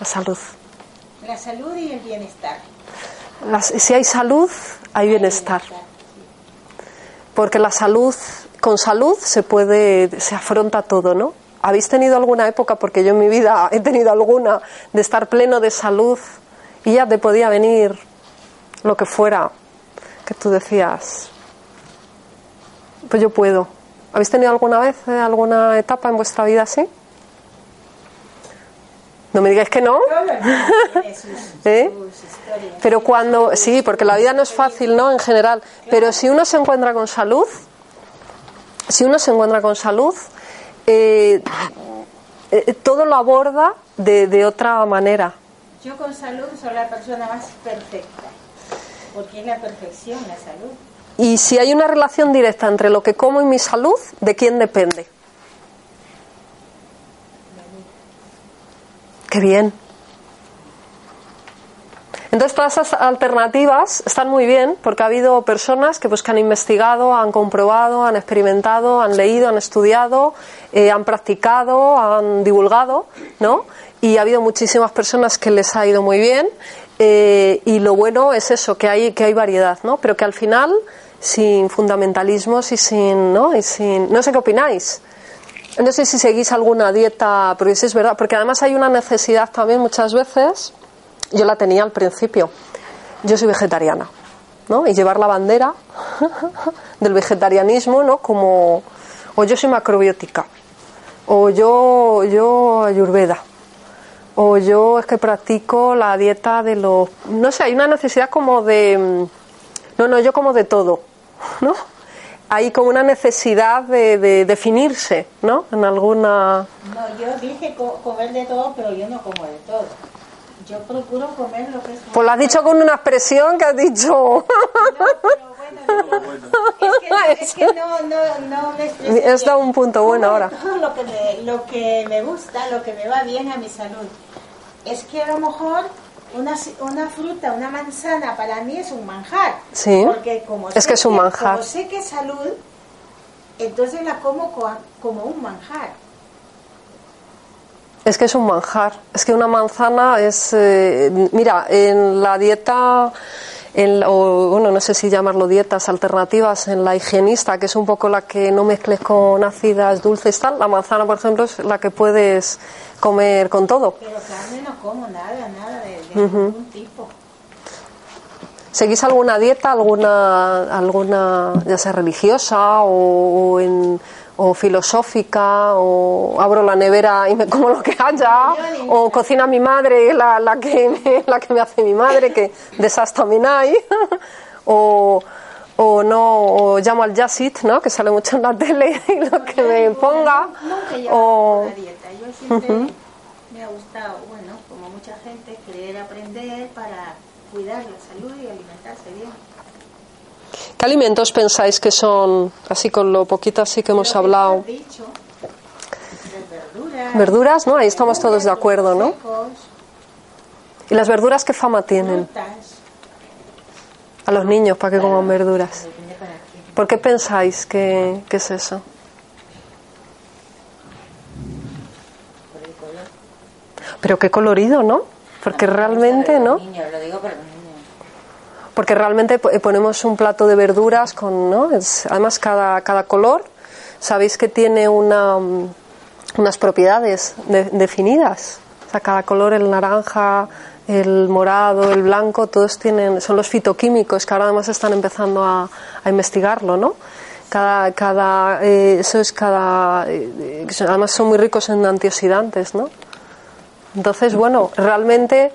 La salud. La salud y el bienestar. Las- si hay salud, hay bienestar. Porque la salud, con salud se puede, se afronta todo, ¿no? ¿Habéis tenido alguna época, porque yo en mi vida he tenido alguna, de estar pleno de salud y ya te podía venir lo que fuera, que tú decías, pues yo puedo. ¿Habéis tenido alguna vez eh, alguna etapa en vuestra vida así? No me digáis que no. ¿Eh? Pero cuando, sí, porque la vida no es fácil, ¿no? En general. Pero si uno se encuentra con salud, si uno se encuentra con salud, eh, eh, todo lo aborda de, de otra manera. Yo con salud soy la persona más perfecta. Porque es la perfección, la salud. Y si hay una relación directa entre lo que como y mi salud, ¿de quién depende? Qué bien. Entonces todas esas alternativas están muy bien porque ha habido personas que pues que han investigado, han comprobado, han experimentado, han leído, han estudiado, eh, han practicado, han divulgado, ¿no? Y ha habido muchísimas personas que les ha ido muy bien eh, y lo bueno es eso que hay que hay variedad, ¿no? Pero que al final sin fundamentalismos y sin, ¿no? Y sin, no sé qué opináis. No sé si seguís alguna dieta, sí es verdad, porque además hay una necesidad también muchas veces, yo la tenía al principio, yo soy vegetariana, ¿no? Y llevar la bandera del vegetarianismo, ¿no? Como, o yo soy macrobiótica, o yo, yo ayurveda, o yo es que practico la dieta de los, no sé, hay una necesidad como de, mm, no, no, yo como de todo, ¿no? Hay como una necesidad de, de definirse, ¿no? En alguna... No, yo dije co- comer de todo, pero yo no como de todo. Yo procuro comer lo que es Pues lo has dicho con una expresión que has dicho... No, pero bueno, no. Es que, es que no, no, no me Has dado un punto bueno ahora. Todo lo que, me, lo que me gusta, lo que me va bien a mi salud. Es que a lo mejor una, una fruta, una manzana, para mí es un manjar. Sí. Porque como Es sé que es un manjar. Como sé que es salud, entonces la como co- como un manjar. Es que es un manjar. Es que una manzana es. eh, mira, en la dieta. En, o bueno, no sé si llamarlo dietas alternativas, en la higienista, que es un poco la que no mezcles con ácidas, dulces, tal. La manzana, por ejemplo, es la que puedes comer con todo. Pero carne no como nada, nada de, de ningún tipo. ¿Seguís alguna dieta, alguna, alguna ya sea religiosa o, o en- o filosófica, o abro la nevera y me como lo que haya, o cocina mi madre, la, la, que me, la que me hace mi madre, que de esas también hay, o, o, no o llamo al Yasit, ¿no? Que sale mucho en la tele y lo que me ponga. O. Yo siempre me ha gustado, bueno, como mucha gente, querer aprender para cuidar la salud y alimentarse bien. ¿Qué alimentos pensáis que son así con lo poquito así que hemos hablado? verduras, ¿no? Ahí estamos todos de acuerdo, ¿no? ¿Y las verduras qué fama tienen? A los niños para que coman verduras. ¿Por qué pensáis que, que es eso? Pero qué colorido, ¿no? Porque realmente, ¿no? Niños, lo digo por los niños. Porque realmente eh, ponemos un plato de verduras con, ¿no? Además cada, cada color, sabéis que tiene una, mm, unas propiedades de- definidas. O sea, cada color, el naranja, el morado, el blanco, todos tienen, son los fitoquímicos que ahora además están empezando a, investigarlo, ¿no? Cada, cada, eh, eso es cada, eh, además son muy ricos en antioxidantes, ¿no? Entonces, bueno, realmente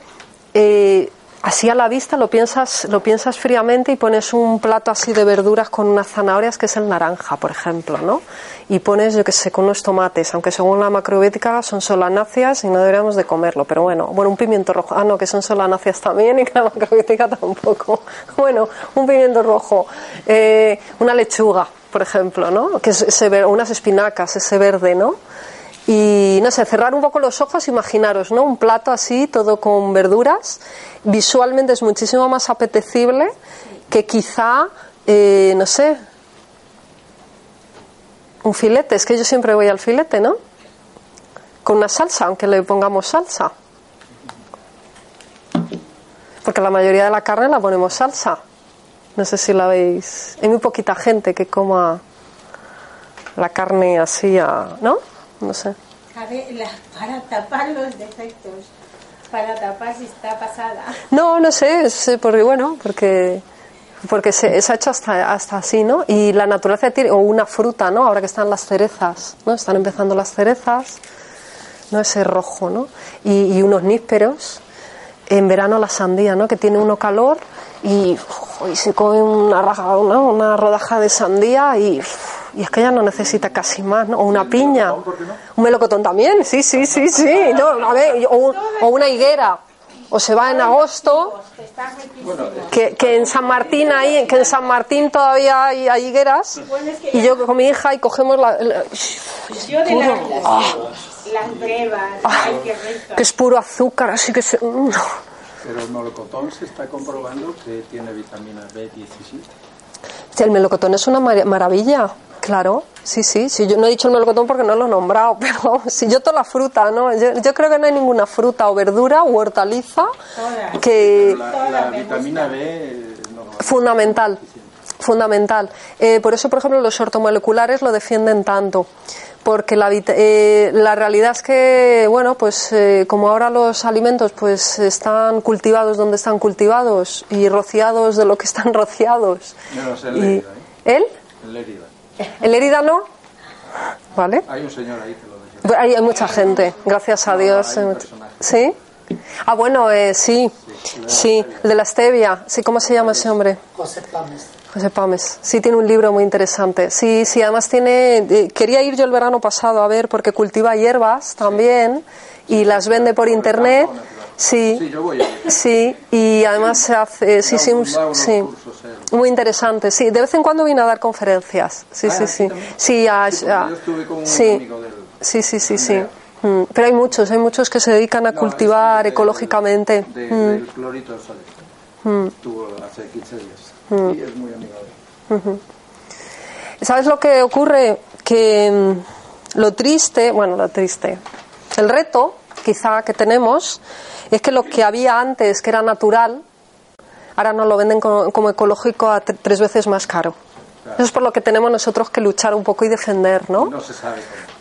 así a la vista lo piensas, lo piensas fríamente y pones un plato así de verduras con unas zanahorias que es el naranja, por ejemplo, ¿no? Y pones, yo que sé, con unos tomates, aunque según la macrobiótica son solanáceas y no deberíamos de comerlo, pero bueno, bueno, un pimiento rojo, ah, no, que son solanáceas también y que la macrobiótica tampoco. Bueno, un pimiento rojo, eh, una lechuga, por ejemplo, ¿no? Que es ese unas espinacas, ese verde, ¿no? Y no sé, cerrar un poco los ojos, imaginaros, ¿no? Un plato así, todo con verduras. Visualmente es muchísimo más apetecible que quizá, eh, no sé, un filete. Es que yo siempre voy al filete, ¿no? Con una salsa, aunque le pongamos salsa. Porque la mayoría de la carne la ponemos salsa. No sé si la veis. Hay muy poquita gente que coma la carne así, a- ¿no? No sé. Para tapar los defectos, para tapar si está pasada. No, no sé, es eh, porque, bueno, porque, porque se, se ha hecho hasta, hasta así, ¿no? Y la naturaleza tiene, o una fruta, ¿no? Ahora que están las cerezas, ¿no? Están empezando las cerezas, ¿no? Ese rojo, ¿no? Y, y unos nísperos. En verano la sandía, ¿no? Que tiene uno calor y, se come una, raja, ¿no? una rodaja de sandía y, y es que ya no necesita casi más, ¿no? O una piña. Un melocotón también, sí, sí, sí, sí. No, a ver, o, un- o una higuera. O se va en agosto, que, que en San Martín ahí, que en San Martín todavía hay, hay higueras. y yo con mi hija y cogemos la, la- Yo de las, las brevas, ay, qué rico. que es puro azúcar, así que se, mm. Pero el molocotón se está comprobando que tiene vitamina B17. El melocotón es una mar- maravilla, claro. Sí, sí, sí. Yo no he dicho el melocotón porque no lo he nombrado, pero si yo toda la fruta, ¿no? Yo, yo creo que no hay ninguna fruta o verdura o hortaliza que La, la vitamina B no, fundamental, fundamental. Eh, por eso, por ejemplo, los ortomoleculares lo defienden tanto, porque la, eh, la realidad es que, bueno, pues eh, como ahora los alimentos pues están cultivados donde están cultivados y rociados de lo que están rociados. menos en Y, Lérida. ¿eh? ¿Él? En Lérida. ¿El herida no? ¿Vale? Hay un señor ahí que lo dice. Pues Hay, hay mucha gente, gracias a No, Dios. ¿Sí? Ah, bueno, eh, sí, sí, el de la stevia. Sí, ¿cómo se llama ese hombre? José. José. Sí, tiene un libro muy interesante. Sí, sí, además tiene. eh, quería ir yo el verano pasado a ver porque cultiva hierbas también y las vende por internet. Sí, Sí, yo voy sí, y además se hace. Sí, Da sí, sí. eh. Muy interesante, sí. De vez en cuando viene a dar conferencias. Sí, Ah, sí, ¿aquí sí. Sí, Sí, sí. del- Sí, sí, sí, sí. Mm, Pero hay muchos, hay muchos que se dedican a cultivar este de- ecológicamente. de- Mm. Del clorito de. Estuvo hace 15 días. Y es muy él. ¿Sabes lo que ocurre? Que mm, lo triste, bueno, lo triste, el reto quizá que tenemos es que lo que había antes, que era natural, ahora nos lo venden como, como ecológico a tre- tres veces más caro. Eso es por lo que tenemos nosotros que luchar un poco y defender, ¿no? No se sabe cómo.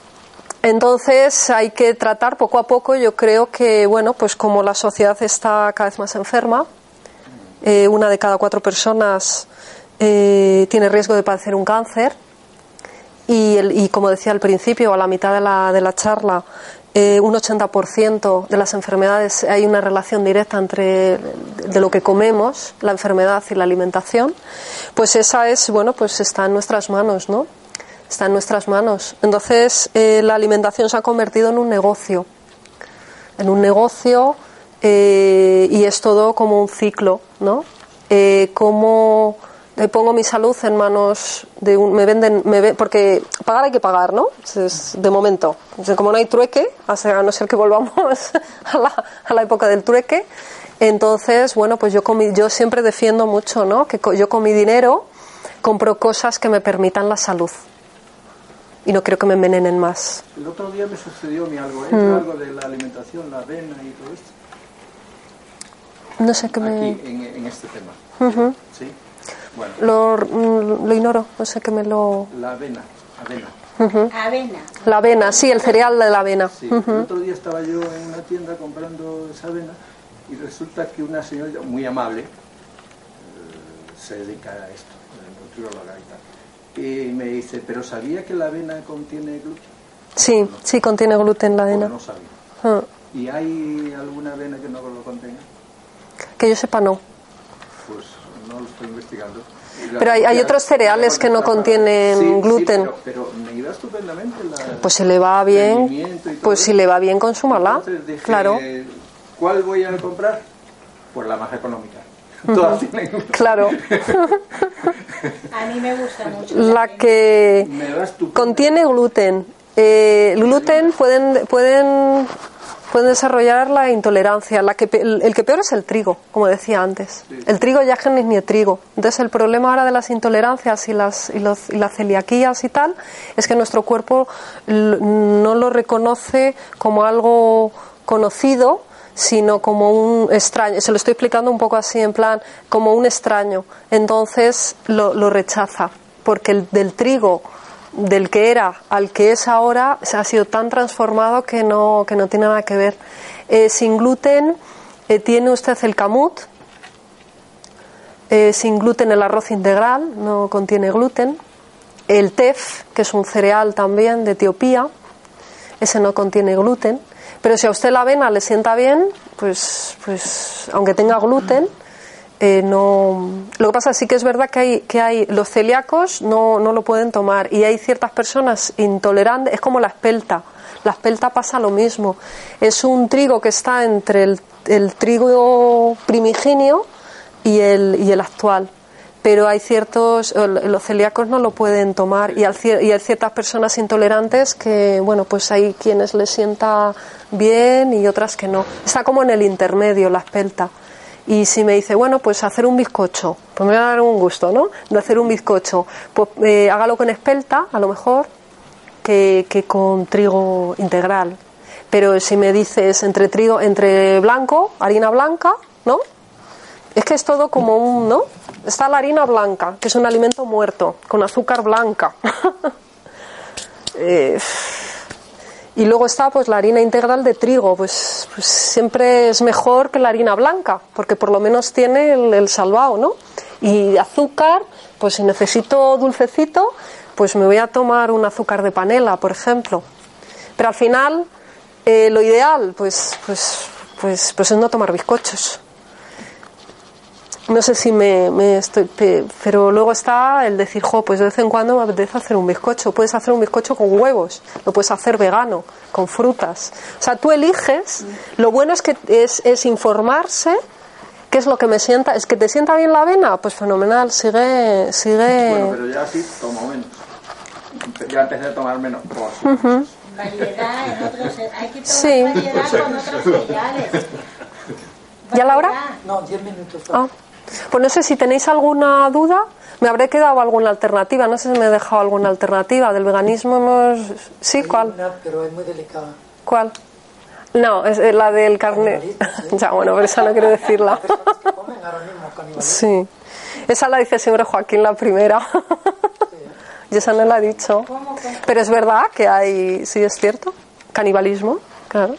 Entonces hay que tratar poco a poco. Yo creo que, bueno, pues como la sociedad está cada vez más enferma, eh, una de cada cuatro personas eh, tiene riesgo de padecer un cáncer. Y, el- y como decía al principio, a la mitad de la, de la charla, eh, un 80% de las enfermedades hay una relación directa entre de lo que comemos, la enfermedad y la alimentación, pues esa es, bueno, pues está en nuestras manos, ¿no? Está en nuestras manos. Entonces, la alimentación se ha convertido en un negocio, en un negocio eh, y es todo como un ciclo, ¿no? como le pongo mi salud en manos de un, me venden me porque pagar hay que pagar no de momento como no hay trueque a no ser que volvamos a la, a la época del trueque entonces bueno pues yo yo siempre defiendo mucho no que yo con mi dinero compro cosas que me permitan la salud y no creo que me envenenen más el otro día me sucedió mi algo ¿eh? mm. algo de la alimentación la avena y todo esto no sé qué me aquí en, en este tema sí lo, lo, ignoro, no sé qué me lo. La avena, avena. Avena. La avena, sí, el cereal de la avena. Sí, El otro día estaba yo en una tienda comprando esa avena y resulta que una señora muy amable eh, se dedica a esto, nutrióloga y tal. Y me dice, ¿pero sabía que la avena contiene gluten? Sí, sí contiene gluten la avena. no sabía. ¿Y hay alguna avena que no lo contenga? Que yo sepa, no. Pues no lo estoy investigando. Pero hay, hay otros cereales que no contienen gluten. pero, me iba estupendamente Pues si le va bien, pues si le va bien, consúmala. claro. ¿Cuál voy a comprar? Pues la más económica. Todas tienen gluten. Claro. a mí me gusta mucho. La que contiene gluten. Eh, el gluten pueden, pueden pueden desarrollar la intolerancia. La que, el, que peor es el trigo, como decía antes. El trigo ya es ni el trigo. Entonces el problema ahora de las intolerancias y las, y, los, y las celiaquías y tal es que nuestro cuerpo no lo reconoce como algo conocido, sino como un extraño. Se lo estoy explicando un poco así, en plan, como un extraño. Entonces lo, lo rechaza, porque el del trigo del que era al que es ahora se ha sido tan transformado que no, que no tiene nada que ver. Eh, sin gluten eh, tiene usted el camut, eh, sin gluten el arroz integral, no contiene gluten. El tef, que es un cereal también de Etiopía, ese no contiene gluten. Pero si a usted la avena le sienta bien, pues, pues aunque tenga gluten, eh, no lo que pasa sí que es verdad que hay que hay los celíacos no, no lo pueden tomar y hay ciertas personas intolerantes es como la espelta la espelta pasa lo mismo. Es un trigo que está entre el, trigo primigenio y el, y el actual pero hay ciertos los celíacos no lo pueden tomar y hay ciertas personas intolerantes que bueno pues hay quienes les sienta bien y otras que no. Está como en el intermedio la espelta y si me dice, bueno, pues hacer un bizcocho, pues me va a dar un gusto, ¿no? De hacer un bizcocho. Pues eh, hágalo con espelta, a lo mejor, que, que con trigo integral. Pero si me dices entre trigo, entre blanco, harina blanca, ¿no? Es que es todo como un, ¿no? Está la harina blanca, que es un alimento muerto, con azúcar blanca. eh, y luego está pues la harina integral de trigo, pues, pues, siempre es mejor que la harina blanca, porque por lo menos tiene el, el salvado, ¿no? Y azúcar, pues si necesito dulcecito, pues me voy a tomar un azúcar de panela, por ejemplo. Pero al final, eh, lo ideal, pues, pues, pues, pues es no tomar bizcochos no sé si me, estoy pero luego está el decir jo pues de vez en cuando me apetece hacer un bizcocho puedes hacer un bizcocho con huevos lo puedes hacer vegano con frutas. O sea tú eliges lo bueno es que es, es informarse qué es lo que me sienta. Es que te sienta bien la avena pues fenomenal sigue sigue. Bueno pero ya sí tomo menos ya empecé a tomar menos variedad en otros hay que tomar sí. variedad con otros cereales ¿Ya la hora? No, 10 minutos. Ah. Pues no sé si tenéis alguna duda. Me habré quedado alguna alternativa. No sé si me he dejado alguna alternativa. Del veganismo hemos... ¿Sí? ¿Cuál? pero es muy delicada. ¿Cuál? No, es la del carne. ya, bueno, pero esa no quiero decirla. sí. Esa la dice siempre Joaquín la primera. y esa no la ha dicho. Pero es verdad que hay, sí es cierto, canibalismo, claro.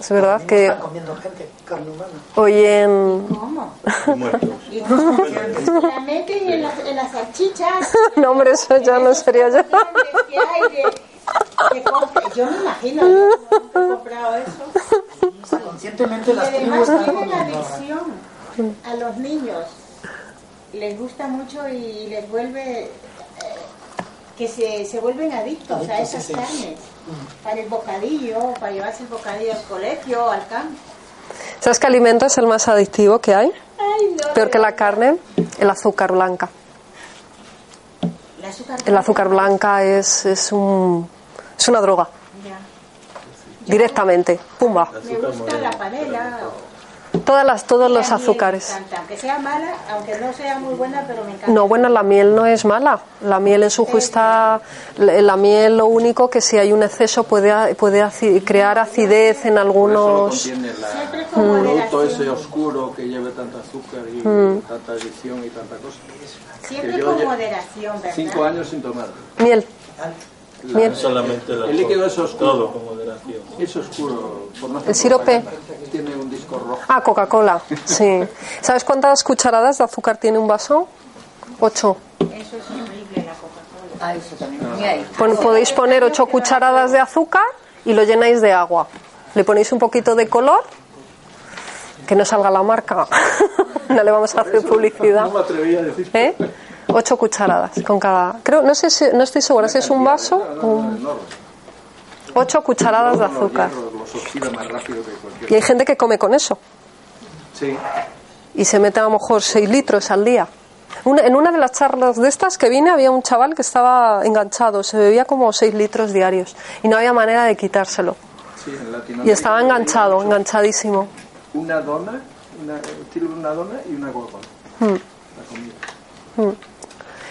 Es verdad que. Están comiendo gente, carne humana. Hoy en. ¿Cómo? la meten en las, en las salchichas. no, hombre, eso ya no sería yo. Yo me imagino, yo he comprado eso. Conscientemente las tribus además tienen ahora. adicción a los niños. Les gusta mucho y les vuelve eh, que se, se vuelven adictos a esas Sí, sí. carnes. Para el bocadillo, para llevarse el bocadillo al colegio, al campo. ¿Sabes qué alimento es el más adictivo que hay? Ay, no, Peor que la carne, el azúcar blanca. El azúcar. El azúcar blanca es, es, un, es una droga, Ya. directamente. Pumba. Me gusta la panela. Todas las, todos y los azúcares. Encanta, aunque sea mala, aunque no sea muy buena, pero me encanta. No, bueno, la miel no es mala. La miel en su justa. La la miel, lo único que si hay un exceso puede, puede aci- crear acidez en Por eso no algunos. la- con producto ese oscuro que lleve tanta azúcar y Mm. tanta adicción y tanta cosa. Siempre con moderación, ¿verdad? Cinco años sin tomar. Miel. La-. Solamente la el líquido es oscuro. Todo con moderación. Es oscuro. Por no El sirope. Tiene un disco rojo. Ah, Coca-Cola. Sí. ¿Sabes cuántas cucharadas de azúcar tiene un vaso? Ocho. Eso es horrible, la Coca-Cola. Ah, eso también. Ahí. Pon- podéis poner ocho cucharadas de azúcar y lo llenáis de agua. Le ponéis un poquito de color, que no salga la marca. no le vamos a hacer publicidad. No me atreví a decir. ¿Eh? Ocho cucharadas con cada. Creo, no sé si, no estoy segura si es un vaso. O- no, enorme. Ocho cucharadas de azúcar. Y hay gente que come con eso Sí. y se mete a lo mejor seis litros al día. Una- en una de las charlas de estas que vine había un chaval que estaba enganchado, se bebía como seis litros diarios y no había manera de quitárselo. Sí, en Y estaba enganchado, enganchadísimo. Una dona, una, una dona y una Coca-Cola. Hmm.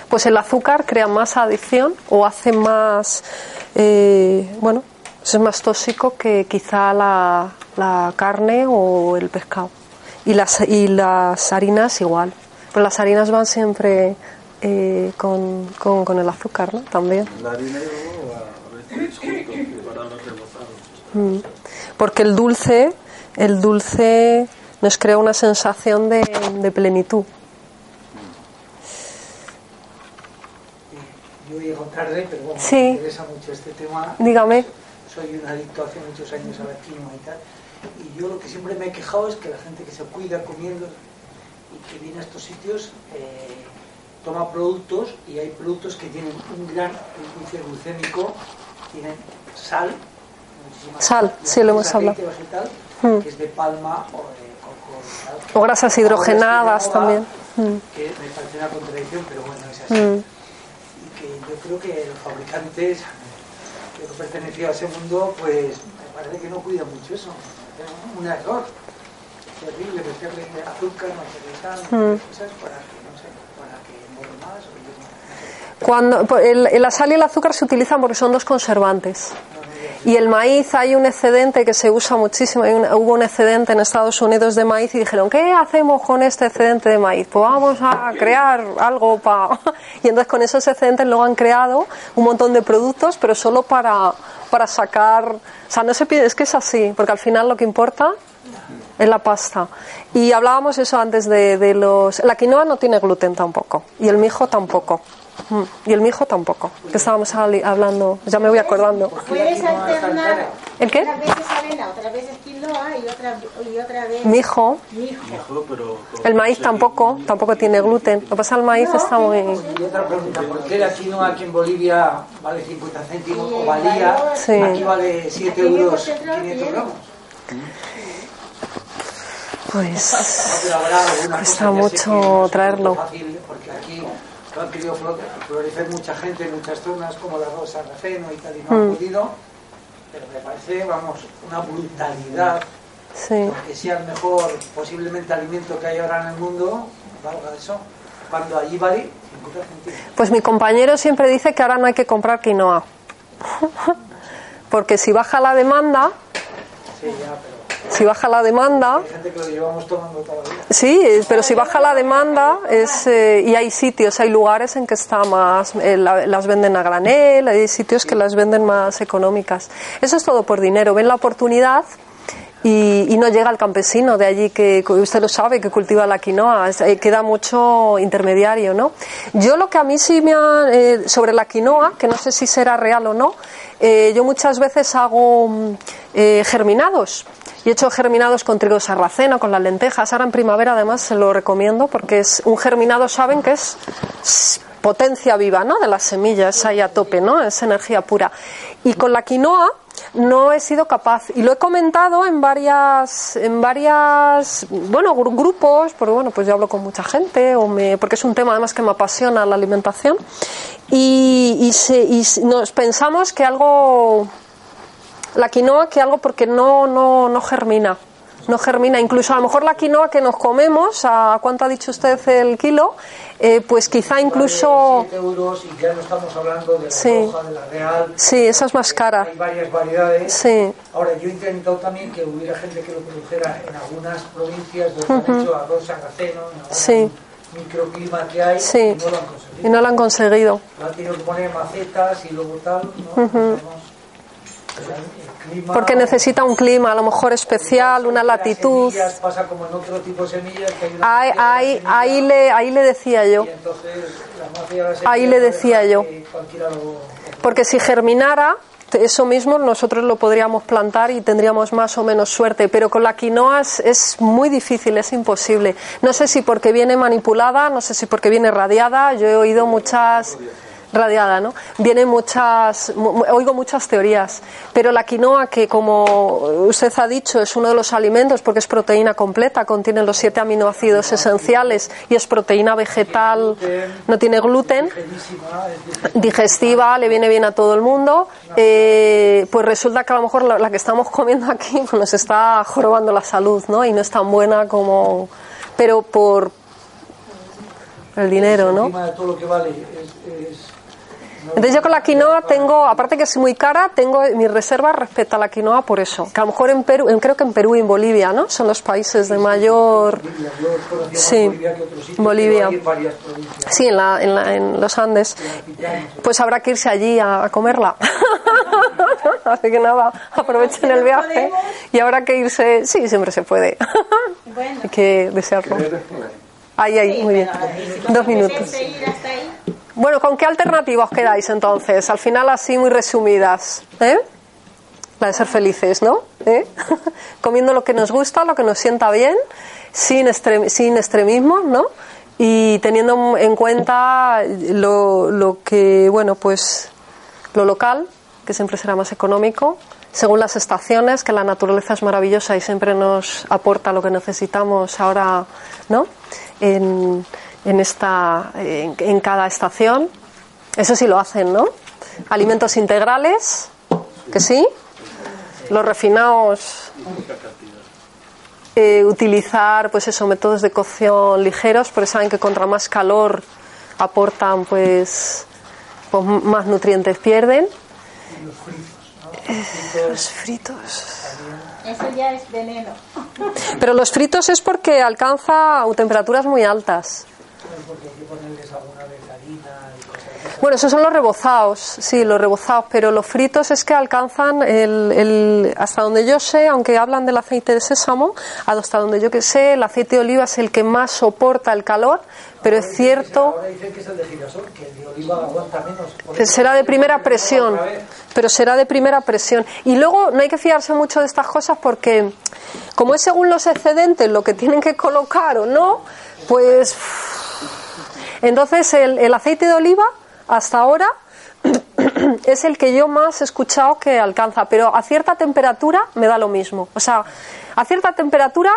Pues el azúcar crea más adicción o hace más, eh, bueno, es más tóxico que quizá la, la carne o el pescado. Y las, y las harinas igual. Pues las harinas van siempre eh, con, con, con el azúcar, ¿no? También. La harina y rebosar. Mm. Porque el dulce, el dulce nos crea una sensación de, de plenitud. Llego tarde, pero bueno, Sí. me interesa mucho este tema. Dígame. Soy un adicto hace muchos años a la quinoa y tal. Y yo lo que siempre me he quejado es que la gente que se cuida comiendo y que viene a estos sitios eh, toma productos y hay productos que tienen un gran índice glucémico, tienen sal, muchísima Sal, sí, lo hemos hablado. vegetal, Mm. que es de palma o de coco. O grasas hidrogenadas también. Que me parece una contradicción, pero bueno, es así Mm. Que yo creo que los fabricantes, yo que he pertenecido a ese mundo, pues me parece que no cuidan mucho eso. Es un error terrible meterle azúcar, meterle sal, meterle cosas para que, no sé, para que más. O yo no- no sé. Cuando, el, el- la sal y el azúcar se utilizan porque son dos conservantes. Y el maíz hay un excedente que se usa muchísimo. Hay un- hubo un excedente en Estados Unidos de maíz y dijeron, ¿qué hacemos con este excedente de maíz? Pues vamos a crear algo para... Y entonces con esos excedentes luego han creado un montón de productos, pero solo para, para sacar... O sea, no se pide, es que es así, porque al final lo que importa es la pasta. Y hablábamos eso antes de, de los... La quinoa no tiene gluten tampoco. Y el mijo tampoco. Y el mijo tampoco. Que estábamos hablando, ya me voy acordando. Puedes alternar. ¿El qué? Unas veces avena, otras veces quinoa y otra, y otra vez Mijo. mijo. Mejor, pero con- El maíz tampoco, tampoco tiene gluten. Lo que pasa es que el maíz está muy... Y otra pregunta, ¿por qué la quinoa aquí en Bolivia vale 50 céntimos o valía? valor- Sí. Aquí vale 7 Aquí me euros concentra 500 bien. gramos. Pues... Cuesta mucho traerlo. Aquí han querido flo- florecer mucha gente en muchas zonas, como la Rosa Rafeno y tal, y no Mm. han podido. Pero me parece, vamos, una brutalidad Sí. que sea el mejor, posiblemente, alimento que hay ahora en el mundo, valga eso, cuando allí vale 50 centímetros. Pues mi compañero siempre dice que ahora no hay que comprar quinoa. Porque si baja la demanda, Sí, ya, pero si baja la demanda. Sí, pero si baja la demanda es, eh, y hay sitios, hay lugares en que está más, eh, la- las venden a granel, hay sitios que las venden más económicas. Eso es todo por dinero, ven la oportunidad y, no llega al campesino de allí que usted lo sabe que cultiva la quinoa eh, queda mucho intermediario no yo lo que a mí sí me ha sobre la quinoa que no sé si será real o no yo muchas veces hago mm, germinados y he hecho germinados con trigo sarraceno, con las lentejas. Ahora en primavera además se lo recomiendo porque es un germinado, saben que es potencia viva, ¿no? De las semillas ahí a tope, ¿no? Es energía pura. Y con la quinoa no he sido capaz y lo he comentado en varias en varias bueno gru- grupos porque bueno pues yo hablo con mucha gente o porque es un tema además que me apasiona la alimentación y, y, nos pensamos que algo la quinoa que algo porque no, no, no germina. No germina. Incluso a lo mejor la quinoa que nos comemos, ¿a cuánto ha dicho usted el kilo? Eh, pues quizá incluso... 7 euros y ya no estamos hablando de la Sí. roja, de la real. Sí, esa es más cara. Hay varias variedades. Sí. Ahora, yo he intentado también que hubiera gente que lo produjera en algunas provincias donde han hecho arroz sarraceno, en algún Sí. microclima que hay, Sí. y no lo han conseguido. Y no lo han conseguido. Lo han tenido que poner macetas y luego tal, ¿no? Porque necesita un clima a lo mejor especial, una latitud. Ahí, le, ahí le decía yo. Ahí le decía yo. Porque si germinara, eso mismo nosotros lo podríamos plantar y tendríamos más o menos suerte. Pero con la quinoa es, es muy difícil, es imposible. No sé si porque viene manipulada, no sé si porque viene radiada. Yo he oído muchas radiada, ¿no? Vienen muchas, mu- mu- oigo muchas teorías, pero la quinoa que como usted ha dicho es uno de los alimentos porque es proteína completa, contiene los siete aminoácidos esenciales y es proteína vegetal, no tiene gluten, digestiva, le viene bien a todo el mundo, eh, pues resulta que a lo mejor la, que estamos comiendo aquí pues nos está jorobando la salud, ¿no? Y no es tan buena como, pero por el dinero, ¿no? De todo lo que vale es- Entonces yo con la quinoa tengo, aparte que es muy cara, tengo mis reservas respecto a la quinoa por eso. Que a lo mejor en Perú, en- creo que en Perú y en Bolivia, ¿no? Son los países de mayor... Sí, Bolivia. Sí, en, la, en, la- en los Andes. Pues habrá que irse allí a, a comerla. Así que nada, aprovechen el viaje. Y habrá que irse... Sí, siempre se puede. Hay que desearlo. Ahí, ahí, muy bien. Dos minutos. Bueno, ¿con qué alternativa os quedáis entonces? Al final así muy resumidas. ¿Eh? La de ser felices, ¿no? ¿Eh? Comiendo lo que nos gusta, lo que nos sienta bien, sin, extrem- sin extremismos, ¿no? Y teniendo en cuenta lo, que, bueno, pues lo local, que siempre será más económico, según las estaciones, que la naturaleza es maravillosa y siempre nos aporta lo que necesitamos ahora, ¿no? En esta, en, en cada estación. Eso sí lo hacen, ¿no? Alimentos integrales, que sí. Los refinados, eh, utilizar, pues eso, métodos de cocción ligeros, porque saben que contra más calor aportan, pues, pues más nutrientes pierden. Los fritos. Eso ya es veneno. Pero los fritos es porque alcanza temperaturas muy altas. Que. Bueno, esos son los rebozados, sí, los rebozados, pero los fritos es que alcanzan el, el- hasta donde yo sé, aunque hablan del aceite de sésamo, hasta donde yo que sé, el aceite de oliva es el que más soporta el calor, pero es cierto, Ahora dicen que es el de girasol, que el de oliva aguanta menos. Será de primera presión, pero será de primera presión. Y luego no hay que fiarse mucho de estas cosas porque, como es según los excedentes lo que tienen que colocar o no, pues Entonces, el, aceite de oliva, hasta ahora, es el que yo más he escuchado que alcanza, pero a cierta temperatura me da lo mismo. O sea, a cierta temperatura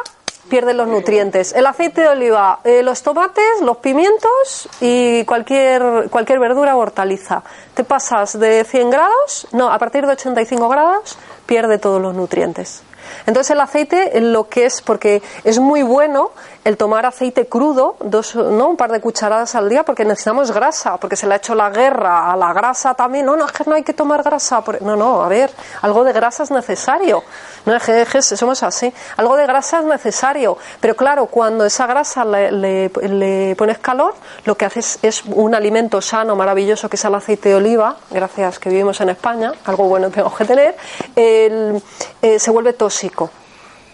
pierden los nutrientes. El aceite de oliva, eh, los tomates, los pimientos y cualquier, cualquier verdura o hortaliza. Te pasas de 100 grados, no, a partir de 85 grados pierde todos los nutrientes. Entonces el aceite, lo que es, porque es muy bueno el tomar aceite crudo, dos, ¿no? un par de cucharadas al día, porque necesitamos grasa, porque se le ha hecho la guerra a la grasa también. No, no, es que no hay que tomar grasa. por- No, no, a ver, algo de grasa es necesario. No es que, que somos así. Algo de grasa es necesario. Pero claro, cuando esa grasa le, le- le pones calor, lo que haces es un alimento sano, maravilloso, que es el aceite de oliva, gracias que vivimos en España, algo bueno tenemos que tener, el- eh, se vuelve tóxico.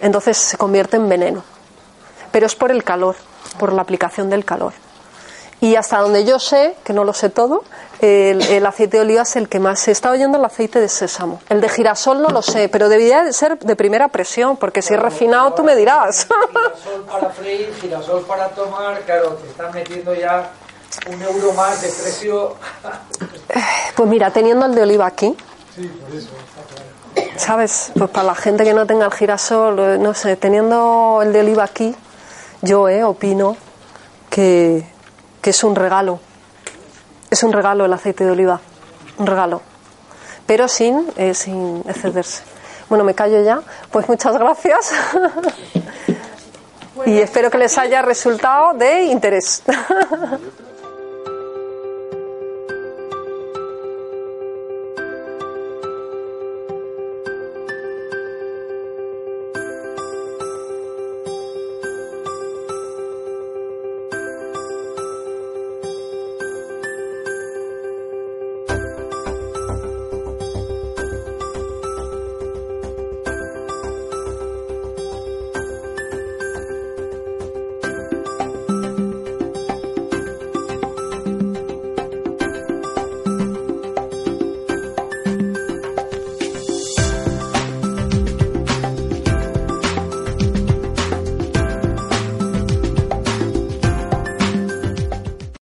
Entonces se convierte en veneno. Pero es por el calor, por la aplicación del calor. Y hasta donde yo sé, que no lo sé todo, el, el aceite de oliva es el que más. Se está oyendo el aceite de sésamo. El de girasol no lo sé, pero debería de ser de primera presión, porque si es refinado tú me dirás. Girasol para freír, girasol para tomar, claro, te están metiendo ya un euro más de precio. Pues mira, teniendo el de oliva aquí, Sí, por eso, está claro. ¿sabes? Pues para la gente que no tenga el girasol, eh, no sé, teniendo el de oliva aquí, yo eh, opino que, es un regalo. Es un regalo el aceite de oliva, un regalo. Pero sin, eh, sin excederse. Bueno, me callo ya. Pues muchas gracias. y espero que les haya resultado de interés.